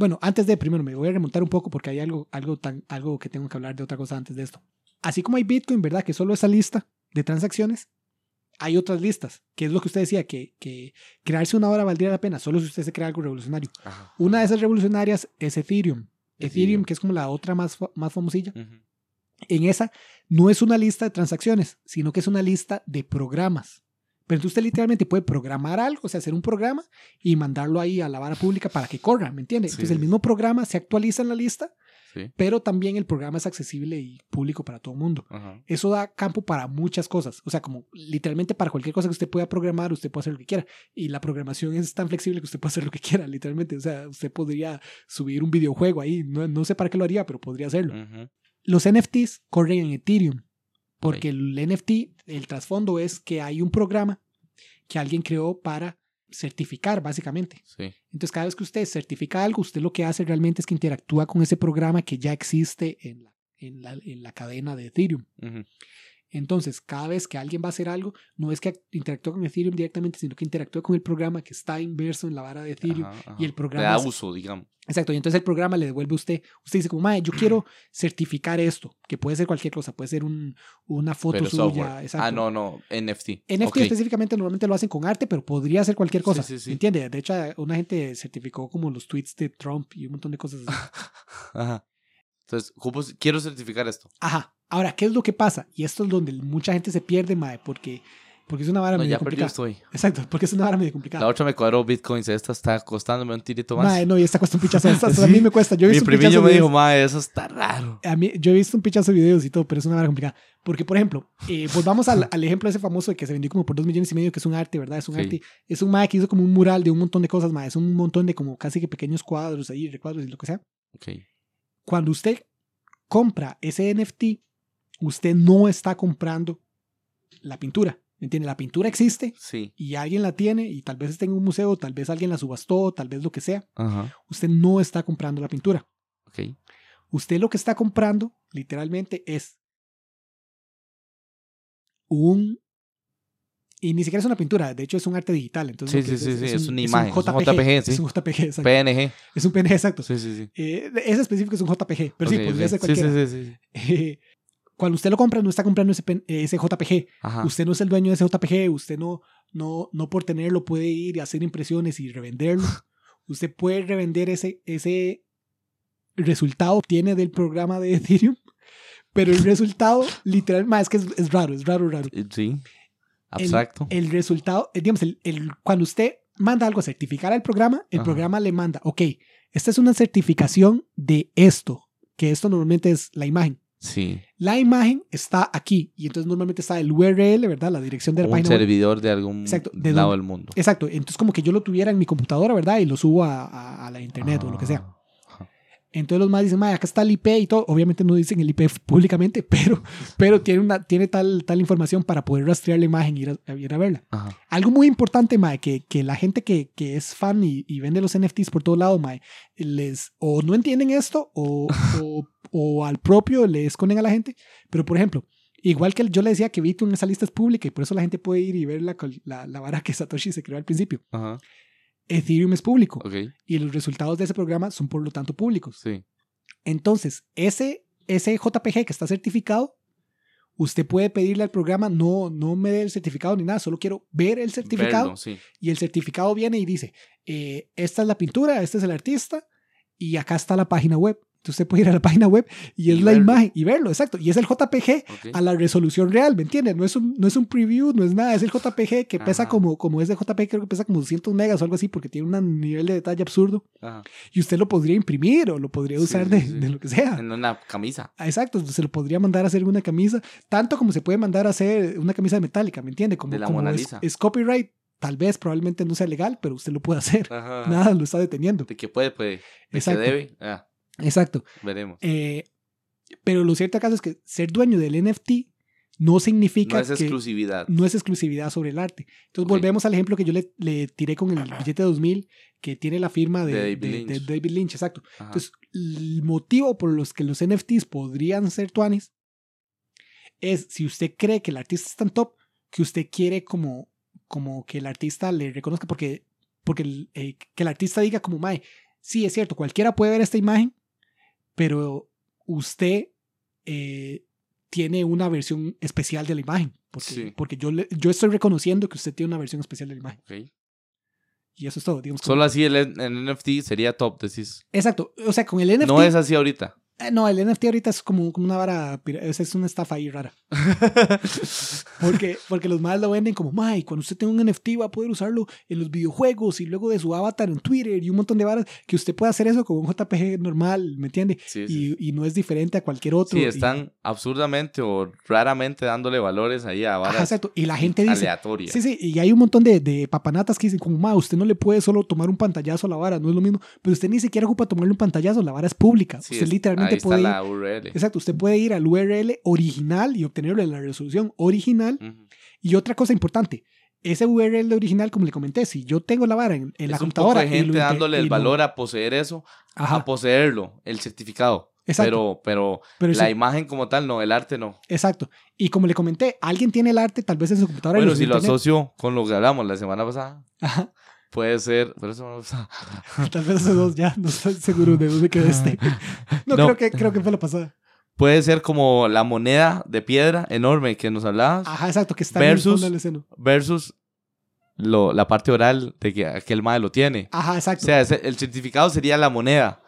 bueno, antes de, primero me voy a remontar un poco porque hay algo, algo, tan, algo que tengo que hablar de otra cosa antes de esto. Así como hay Bitcoin, ¿verdad? Que solo esa lista de transacciones, hay otras listas, que es lo que usted decía, que, que crearse una hora valdría la pena, solo si usted se crea algo revolucionario. Ajá. Una de esas revolucionarias es Ethereum. Ethereum, Ethereum. que es como la otra más, más famosilla. En esa no es una lista de transacciones, sino que es una lista de programas. Pero entonces usted literalmente puede programar algo, o sea, hacer un programa y mandarlo ahí a la vara pública para que corra, ¿me entiende? Sí, Entonces el mismo programa se actualiza en la lista, Sí. pero también el programa es accesible y público para todo el mundo. Ajá. Eso da campo para muchas cosas. O sea, como literalmente para cualquier cosa que usted pueda programar, usted puede hacer lo que quiera. Y la programación es tan flexible que usted puede hacer lo que quiera, literalmente. O sea, usted podría subir un videojuego ahí. No, no sé para qué lo haría, pero podría hacerlo. Los NFTs corren en Ethereum. Porque el NFT, el trasfondo es que hay un programa que alguien creó para certificar, básicamente. Sí. Entonces, cada vez que usted certifica algo, usted lo que hace realmente es que interactúa con ese programa que ya existe en la, en la, en la cadena de Ethereum. Ujú. Entonces, cada vez que alguien va a hacer algo, no es que interactúe con Ethereum directamente, sino que interactúa con el programa que está inverso en la vara de Ethereum. Ajá, ajá. y el programa Le da es- uso, digamos. Exacto, y entonces el programa le devuelve a usted. Usted dice como, mae, yo quiero certificar esto, que puede ser cualquier cosa, puede ser un, una foto Pero suya. Exacto. Ah, no, no. NFT. NFT específicamente normalmente lo hacen con arte, pero podría ser cualquier cosa. Sí, sí, sí. ¿Entiende? De hecho, una gente certificó como los tweets de Trump y un montón de cosas así. Ajá. Entonces, ocupo- quiero certificar esto. Ajá. Ahora, ¿qué es lo que pasa? Y esto es donde mucha gente se pierde, mae, porque, porque es una vara No, medio ya complicada. estoy. Exacto, porque es una vara medio complicada. La otra me cuadró bitcoins. Esta está costándome un tirito más. Mae, no, y esta cuesta un pichazo. Esta, hasta a Sí. mí me cuesta. Yo he Mi visto un primillo me dijo, mae, eso está raro. A mí, yo he visto un pichazo de videos y todo, pero es una vara complicada. Porque, por ejemplo, eh, volvamos al, al ejemplo ese famoso de que se vendió como por dos millones y medio, que es un arte, ¿verdad? Es un Sí. arte. Es un mae que hizo como un mural de un montón de cosas, mae. Es un montón de como casi que pequeños cuadros ahí, recuadros y lo que sea. Ok. Cuando usted compra ese NFT, usted no está comprando la pintura. ¿Me entiende? La pintura existe Sí. y alguien la tiene y tal vez esté en un museo, tal vez alguien la subastó, tal vez lo que sea. Ajá. Usted no está comprando la pintura. Usted lo que está comprando, literalmente, es un... Y ni siquiera es una pintura, de hecho es un arte digital. Entonces Sí, sí, sí, sí, es un- una imagen, es un JPG, sí. Es un JPG. PNG. Es un PNG, exacto. Sí, sí, sí. Eh, ese específico es un JPG, pero Ok, sí, podría ser cualquiera. sí, sí, sí. Eh, cuando usted lo compra, no está comprando ese, ese JPG. Ajá. Usted no es el dueño de ese JPG. Usted no, no, no por tenerlo puede ir y hacer impresiones y revenderlo. usted puede revender ese, ese resultado que obtiene del programa de Ethereum. Pero el resultado, literal, ma, es que es, es raro, es raro, raro. Sí. Abstracto. El resultado, eh, digamos, el, el- cuando usted manda algo a certificar al programa, el Ajá. programa le manda, ok, esta es una certificación de esto, que esto normalmente es la imagen. sí. La imagen está aquí y entonces normalmente está el URL, ¿verdad? La dirección de la Un página web. servidor de algún Exacto, ¿de lado del mundo. Exacto, entonces como que yo lo tuviera en mi computadora, ¿verdad? Y lo subo a, a- a la internet o lo que sea. Entonces los más dicen, "Mae, acá está el IP y todo. Obviamente no dicen el IP públicamente, pero, pero tiene, una, tiene tal, tal información para poder rastrear la imagen y ir a, ir a verla. Ajá. Algo muy importante, Mae, que, que la gente que, que es fan y, y vende los NFTs por todo lado, Mae, les o no entienden esto o, o, o al propio le esconden a la gente. Pero, por ejemplo, igual que yo le decía que Bitcoin esa lista es pública y por eso la gente puede ir y ver la, la, la vara que Satoshi se creó al principio. Ajá. Ethereum es público y los resultados de ese programa son por lo tanto públicos. Sí. Entonces, ese, ese JPG que está certificado, usted puede pedirle al programa, no, no me dé el certificado ni nada, solo quiero ver el certificado. Verlo, sí. Y el certificado viene y dice, eh, esta es la pintura, este es el artista y acá está la página web. Usted puede ir a la página web y es Y la verlo. imagen y verlo, exacto. Y es el JPG Ok. a la resolución real, ¿me entiendes? No es un, no es un preview, no es nada, es el JPG que pesa como, como ese JPG creo que pesa como 200 megas o algo así porque tiene un nivel de detalle absurdo. Ajá. Y usted lo podría imprimir o lo podría Sí, usar sí, de, sí. de lo que sea. En una camisa. Ah, Exacto, se lo podría mandar a hacer una camisa, tanto como se puede mandar a hacer una camisa de metálica, ¿me entiende? Como, De la como Mona es, Lisa. es copyright, tal vez probablemente no sea legal, pero usted lo puede hacer. Ajá. Nada lo está deteniendo. De que puede, puede. De que debe. Ah, Exacto. veremos. Eh, pero lo cierto acaso es que ser dueño del NFT no significa No es que exclusividad. no es exclusividad sobre el arte. Entonces Ok. volvemos al ejemplo que yo le, le tiré con el billete de 2000 que tiene la firma de, De de- David de Lynch. David Lynch, exacto. Ajá. Entonces, el motivo por los que los NFTs podrían ser tuanis es si usted cree que el artista es tan top que usted quiere como, como que el artista le reconozca porque, porque el, eh, que el artista diga como, mae, sí, es cierto, cualquiera puede ver esta imagen, pero usted eh, tiene una versión especial de la imagen. Porque, Sí. porque yo, le- yo estoy reconociendo que usted tiene una versión especial de la imagen. Y eso es todo. Digamos, como- Solo así el, el NFT sería top, decís. Exacto. O sea, con el NFT. No es así ahorita. Eh, No, el NFT ahorita es como, como una vara, es, una estafa ahí rara. Porque, porque los más lo venden como, May, cuando usted tenga un NFT va a poder usarlo en los videojuegos y luego de su avatar en Twitter y un montón de varas, que usted puede hacer eso con un JPG normal, ¿me entiende? Sí, sí. Y, y no es diferente a cualquier otro. Sí, y- están absurdamente o raramente dándole valores ahí a Ajá, varas exacto. Y la gente dice, aleatorias. Sí, sí, y hay un montón de, de papanatas que dicen como, ma, usted no le puede solo tomar un pantallazo a la vara, no es lo mismo, pero usted ni siquiera ocupa tomarle un pantallazo, la vara es pública. Sí, usted es- literalmente ahí está puede... la URL. Exacto, usted puede ir al URL original y obtenerlo en la resolución original. Y otra cosa importante, ese URL original, como le comenté, si yo tengo la vara en, en la es un poco computadora... de y lo gente dándole el lo- valor a poseer eso, Ajá, a poseerlo, el certificado. Exacto. Pero, pero pero la sí, imagen como tal, no, el arte no. exacto. Y como le comenté, alguien tiene el arte tal vez en su computadora. Bueno, si lo asocio con lo que hablamos la semana pasada, Ajá, puede ser. Tal vez esos dos ya, no estoy seguro de dónde quedó este. No, No. Creo, que, creo que fue la pasada. Puede ser como la moneda de piedra enorme que nos hablabas Ajá, exacto, que está Versus- en el fondo del versus lo, la parte oral de que aquel madre lo tiene. Ajá, O exacto. sea, ese- el certificado sería la moneda,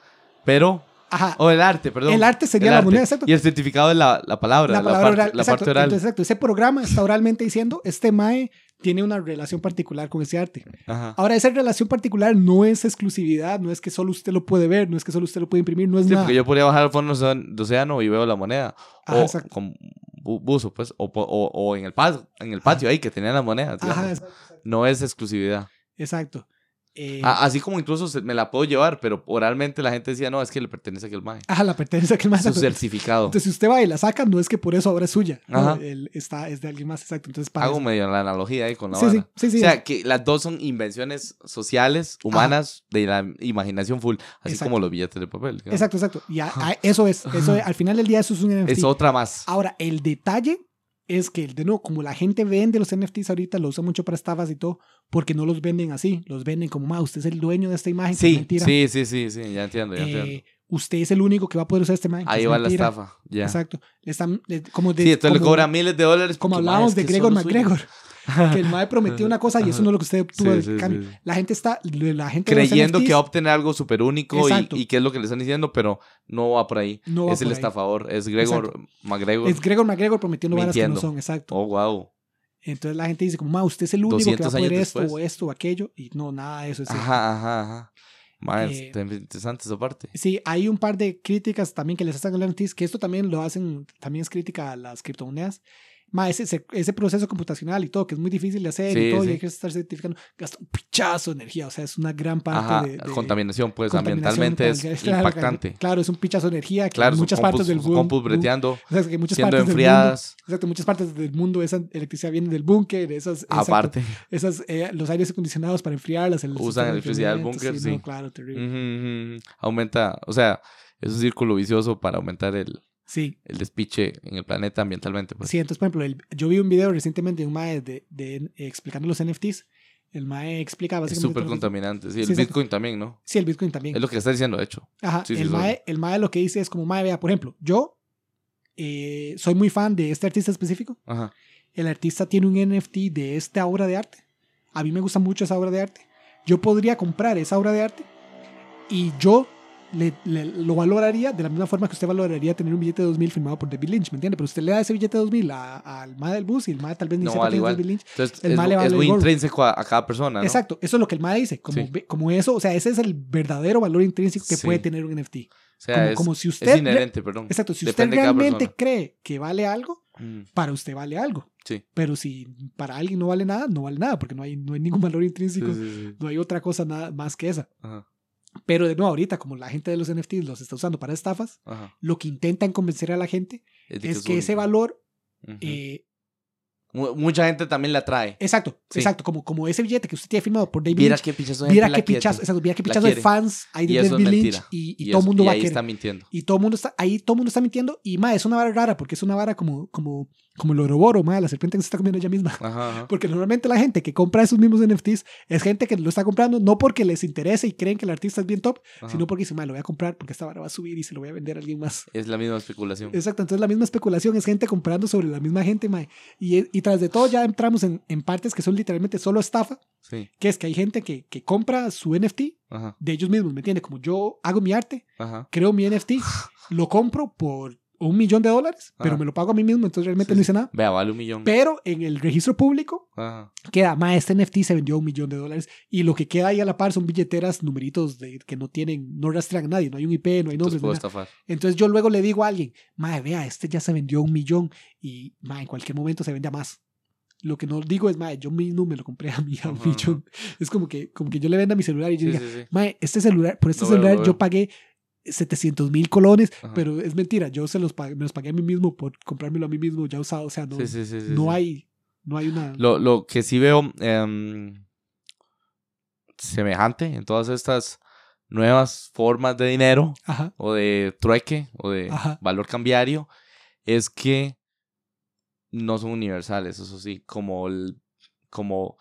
pero. Ajá. O el arte, perdón. El arte sería la moneda, exacto. Y el certificado es la, la palabra, la la, palabra parte, oral. la parte oral. Entonces, exacto, ese programa está oralmente diciendo, este MAE tiene una relación particular con ese arte. Ajá. Ahora, esa relación particular no es exclusividad, no es que solo usted lo puede ver, no es que solo usted lo puede imprimir, no es Sí, nada. porque yo podría bajar al fondo de océano y veo la moneda. Ajá, o exacto. con bu- buzo, pues. O, o, o en, el patio, en el patio ahí que. Ajá, exacto. exacto. No es exclusividad. Exacto. Eh, así como incluso me la puedo llevar, pero oralmente la gente decía, no, es que le pertenece a aquel mae. ajá, la pertenece a aquel más. Su certificado. Entonces, si usted va y la saca, no es que por eso ahora es suya. ¿no? Ajá. El- está, es de alguien más, exacto. Entonces, para Hago eso- medio la analogía ahí con la Sí, sí, sí, sí. o sea, que las dos son invenciones sociales, humanas, de la imaginación full, así Exacto. como los billetes de papel. digamos. Exacto, exacto. Y a- a- eso es, eso es, al final del día eso es un NFT. Es otra más. Ahora, el detalle es que, de nuevo, como la gente vende los NFTs ahorita, lo usa mucho para estafas y todo, porque no los venden así, los venden como, ma, usted es el dueño de esta imagen. que es Sí, mentira. sí, sí, sí, sí, ya entiendo, ya Eh, entiendo. usted es el único que va a poder usar mae. que Ahí es va la estafa. Ya. Exacto. Le están, le- como de, Sí, entonces le como- cobra miles de dólares. Como hablábamos de Gregor. McGregor, que el mae prometió una cosa y eso no es lo que usted obtuvo. Sí, sí. La gente está, la gente Creyendo que NFTs va a obtener algo súper único y, Exacto. y que es lo que le están diciendo, pero no va por ahí. no va es el por ahí. estafador, es Gregor McGregor. Es Gregor McGregor prometiendo varas que no son, exacto. Oh, wow. Entonces la gente dice como, ma, usted es el único que va a 200 poder esto después. o esto o aquello. Y no, nada de eso es cierto. Ajá, ajá, ajá. Mae, Eh, está interesante esa parte. Sí, hay un par de críticas también que les hacen a los NFTs, que esto también lo hacen, también es crítica a las criptomonedas. Ma, ese, ese, ese proceso computacional y todo, que es muy difícil de hacer Sí, y todo, y hay que estar certificando, gasta un pichazo de energía, o sea, es una gran parte Ajá, de, de contaminación, pues contaminación, ambientalmente es claro, impactante. Claro, es un pichazo de energía que Claro, en muchas partes del mundo. compus breteando, O sea, que muchas siendo partes del mundo, enfriadas, exacto, muchas partes del mundo esa electricidad viene del búnker, esas, exacto, aparte. esas, eh, los aires acondicionados para enfriarlas. el Usan electricidad del búnker, sí. no, claro, terrible. Aumenta, o sea, es un círculo vicioso para aumentar el, Sí, el despiche en el planeta ambientalmente. Pues. Sí, entonces, por ejemplo, el- yo vi un video recientemente de un mae de, de, eh, explicando los NFTs. El mae explica es básicamente... súper lo que- contaminante. Sí, el Sí. Bitcoin también, ¿no? Sí, el Bitcoin también. Es lo que está diciendo, de hecho. Ajá, sí, sí, el, sí. mae, el mae lo que dice es como, mae, vea, por ejemplo, yo eh, soy muy fan de este artista específico. Ajá. El artista tiene un NFT de esta obra de arte. A mí me gusta mucho esa obra de arte. Yo podría comprar esa obra de arte y yo le, le- lo valoraría de la misma forma que usted valoraría tener un billete de 2000 firmado por David Lynch, ¿me entiende? Pero usted le da ese billete de 2000 a- al mae del bus y el mae tal vez ni No sepa vale es igual. David Lynch. Entonces, El es, mae le es vale muy intrínseco a, a cada persona, ¿no? Exacto, eso es lo que el mae dice, como, Sí. como eso, o sea, ese es el verdadero valor intrínseco que Sí. puede tener un NFT. O sea, como, es, como si es usted... inherente, perdón. Exacto, si usted Depende realmente cree que vale algo, Mm, para usted vale algo. Sí. Pero si para alguien no vale nada, no vale nada, porque no hay, no hay ningún valor intrínseco, sí, sí. no hay otra cosa nada más que esa. Ajá, Pero de nuevo, ahorita, como la gente de los NFTs los está usando para estafas, ajá. lo que intentan convencer a la gente Es, es que ese valor, Ujú. eh, Mu- Mucha gente también la atrae. exacto, Sí. exacto, como, como ese billete que usted tiene firmado por David Viera Lynch, qué pichazo de quiere. pichazo, exacto, La pichazo de fans hay de David Lynch y, y Y todo el mundo y va a ahí querer. está mintiendo. Y todo el mundo está, ahí todo el mundo está mintiendo. Y ma, es una vara rara, porque es una vara como, como, como el oroboro, ma, la serpiente que se está comiendo ella misma. Ajá, ajá. Porque normalmente la gente que compra esos mismos NFTs es gente que lo está comprando no porque les interese y creen que el artista es bien top, Ajá. sino porque dice, ma, lo voy a comprar porque esta vara va a subir y se lo voy a vender a alguien más. Es la misma especulación. Exacto, entonces la misma especulación es gente comprando sobre la misma gente, ma. Y, y tras de todo ya entramos en, en partes que son literalmente solo estafa, Sí. que es que hay gente que, que compra su NFT de ellos mismos, ¿me entiendes? Como yo hago mi arte, creo mi NFT, lo compro por un millón de dólares, pero Ajá. me lo pago a mí mismo, entonces realmente Sí, no hice nada. Vea, vale un millón. Pero en el registro público Ajá. queda, ma, este NFT se vendió a un millón de dólares y lo que queda ahí a la par son billeteras, numeritos de, que no tienen, no rastrean a nadie, no hay un IP, no hay Entonces nombres. no estafar. Entonces yo luego le digo a alguien, ma, vea, este ya se vendió a un millón y, ma, en cualquier momento se vende a más. Lo que no digo es, ma, yo mismo me lo compré a mí a un millón. Es como que, como que yo le venda mi celular y yo Sí, diga, sí, sí. ma, este celular, por este veo, celular lo yo veo. pagué 700 mil colones, Ajá. pero es mentira, yo se los pagué, me los pagué a mí mismo por comprármelo a mí mismo ya usado, o sea, no, Sí, sí, sí, sí, no hay, no hay una... Lo, lo que sí veo em, semejante en todas estas nuevas formas de dinero Ajá, o de trueque o de Ajá. valor cambiario es que no son universales, eso sí, como el, como,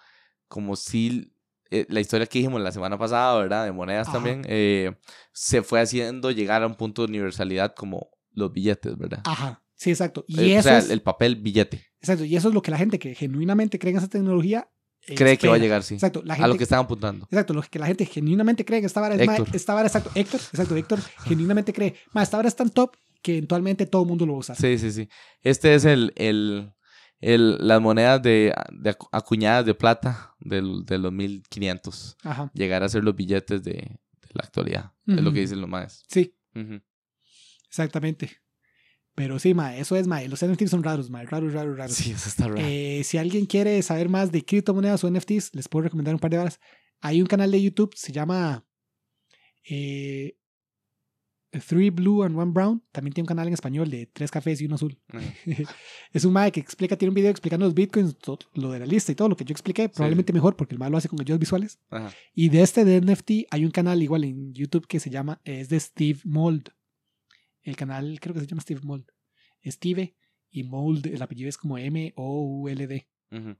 como si eh, la historia que dijimos la semana pasada, ¿verdad? De monedas Ajá. también, eh, se fue haciendo llegar a un punto de universalidad como los billetes, ¿verdad? ajá, sí, exacto. Y Eh, o eso sea, es, el papel billete. exacto, y eso es lo que la gente que genuinamente cree en esa tecnología Cree que va a llegar, sí. Exacto, la A lo que estaban apuntando. Exacto, lo que la gente genuinamente cree que esta vara es ma- Héctor. esta vara, exacto, Héctor, exacto, Héctor genuinamente cree, ma, esta vara es tan top que eventualmente todo el mundo lo va a usar. Sí, sí, sí. Este es el, el, el las monedas de, de acu- acuñadas de plata del, de los 1500. Ajá, Llegar a ser los billetes de, de la actualidad. Es lo que dicen los más. sí, exactamente. Pero sí, ma, eso es, ma, los NFTs son raros, ma, raros, raros, raros. Sí, eso está raro. Eh, si alguien quiere saber más de criptomonedas o NFTs, les puedo recomendar un par de horas. Hay un canal de YouTube, se llama eh, Three Blue and One Brown. También tiene un canal en español de tres cafés y uno azul. Es un mae que explica, tiene un video explicando los bitcoins, todo, lo de la lista y todo lo que yo expliqué, probablemente mejor porque el mae lo hace con ayudas visuales. Y de este de NFT hay un canal igual en YouTube que se llama, es de Steve Mold. El canal creo que se llama Steve Mold. Steve y Mold, el apellido es como M-O-U-L-D. Ujú.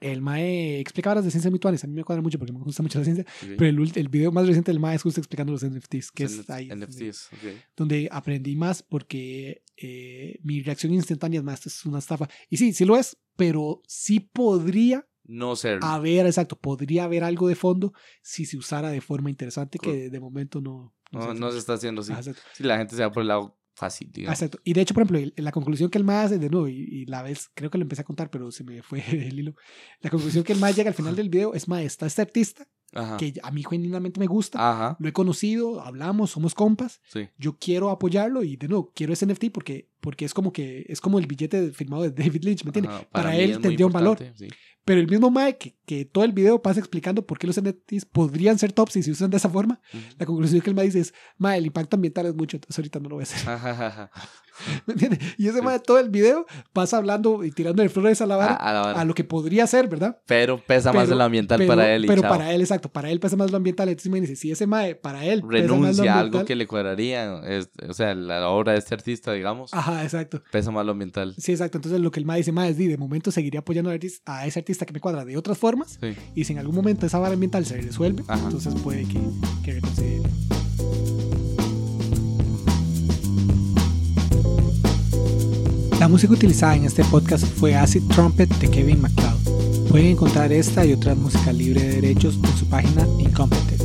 El Mae explica varas de ciencias virtuales. A mí me cuadra mucho porque me gusta mucho la ciencia. Pero el, el video más reciente del Mae es justo explicando los NFTs, que es NF- ahí. NFTs, ok. donde aprendí más porque eh, mi reacción instantánea es más, esto es una estafa. Y sí, sí lo es, pero sí podría No ser. haber, exacto, podría haber algo de fondo si se usara de forma interesante que de momento no. no, se no está haciendo así. Ah. Si la gente se va por el lado fácil, digamos. Exacto. Y de hecho, por ejemplo, la conclusión que el hace de nuevo, y, y la vez, creo que lo empecé a contar, pero se me fue el hilo. La conclusión que el MAE llega al final del video es, MAE, está este artista Ajá. que a mí genuinamente me gusta, Ajá. lo he conocido, hablamos, somos compas, Sí. yo quiero apoyarlo y de nuevo, quiero ese NFT porque, porque es como que es como el billete firmado de David Lynch, ¿me entiendes? Para mí él tendría un valor. sí. Pero el mismo Mae que, que todo el video pasa explicando por qué los NFTs podrían ser tops si se usan de esa forma, la conclusión que el Mae dice es, Mae, el impacto ambiental es mucho, entonces ahorita no lo voy a hacer. Ajá. ¿Me entiendes? Y ese. Mae todo el video pasa hablando y tirando de flores a la vara A- a la vara. a lo que podría ser, ¿verdad? Pero pesa más Pero- el ambiental pero, para él y pero chao. para él, exacto, para él pesa más lo ambiental. Entonces me dice, si ese Mae, para él pesa más renuncia a algo que le cuadraría. es- o sea, la, obra de este artista, digamos, Ajá, exacto. pesa más lo ambiental. Sí, exacto. Entonces lo que el MAE dice, MAE es, "Di, de momento seguiría apoyando a, ese artista que me cuadra de otras formas Sí. y si en algún momento esa vara ambiental se resuelve, Ajá. entonces puede que, que reconsidere. La música utilizada en este podcast fue Acid Trumpet de Kevin MacLeod. Pueden encontrar esta y otra música libre de derechos en su página Incompetent.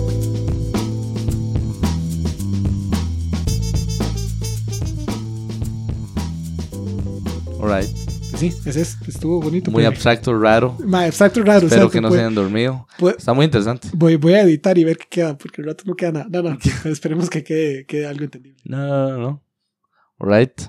Alright. Sí, ese es, estuvo bonito. Muy pues. abstracto, raro. Ma, abstracto raro. Espero exacto, que no pues. se hayan dormido. Pues- Está muy interesante. Voy, voy a editar y ver qué queda, porque el rato no queda nada. No, no, pero esperemos que quede, quede algo entendible. No, no, no, no. Alright.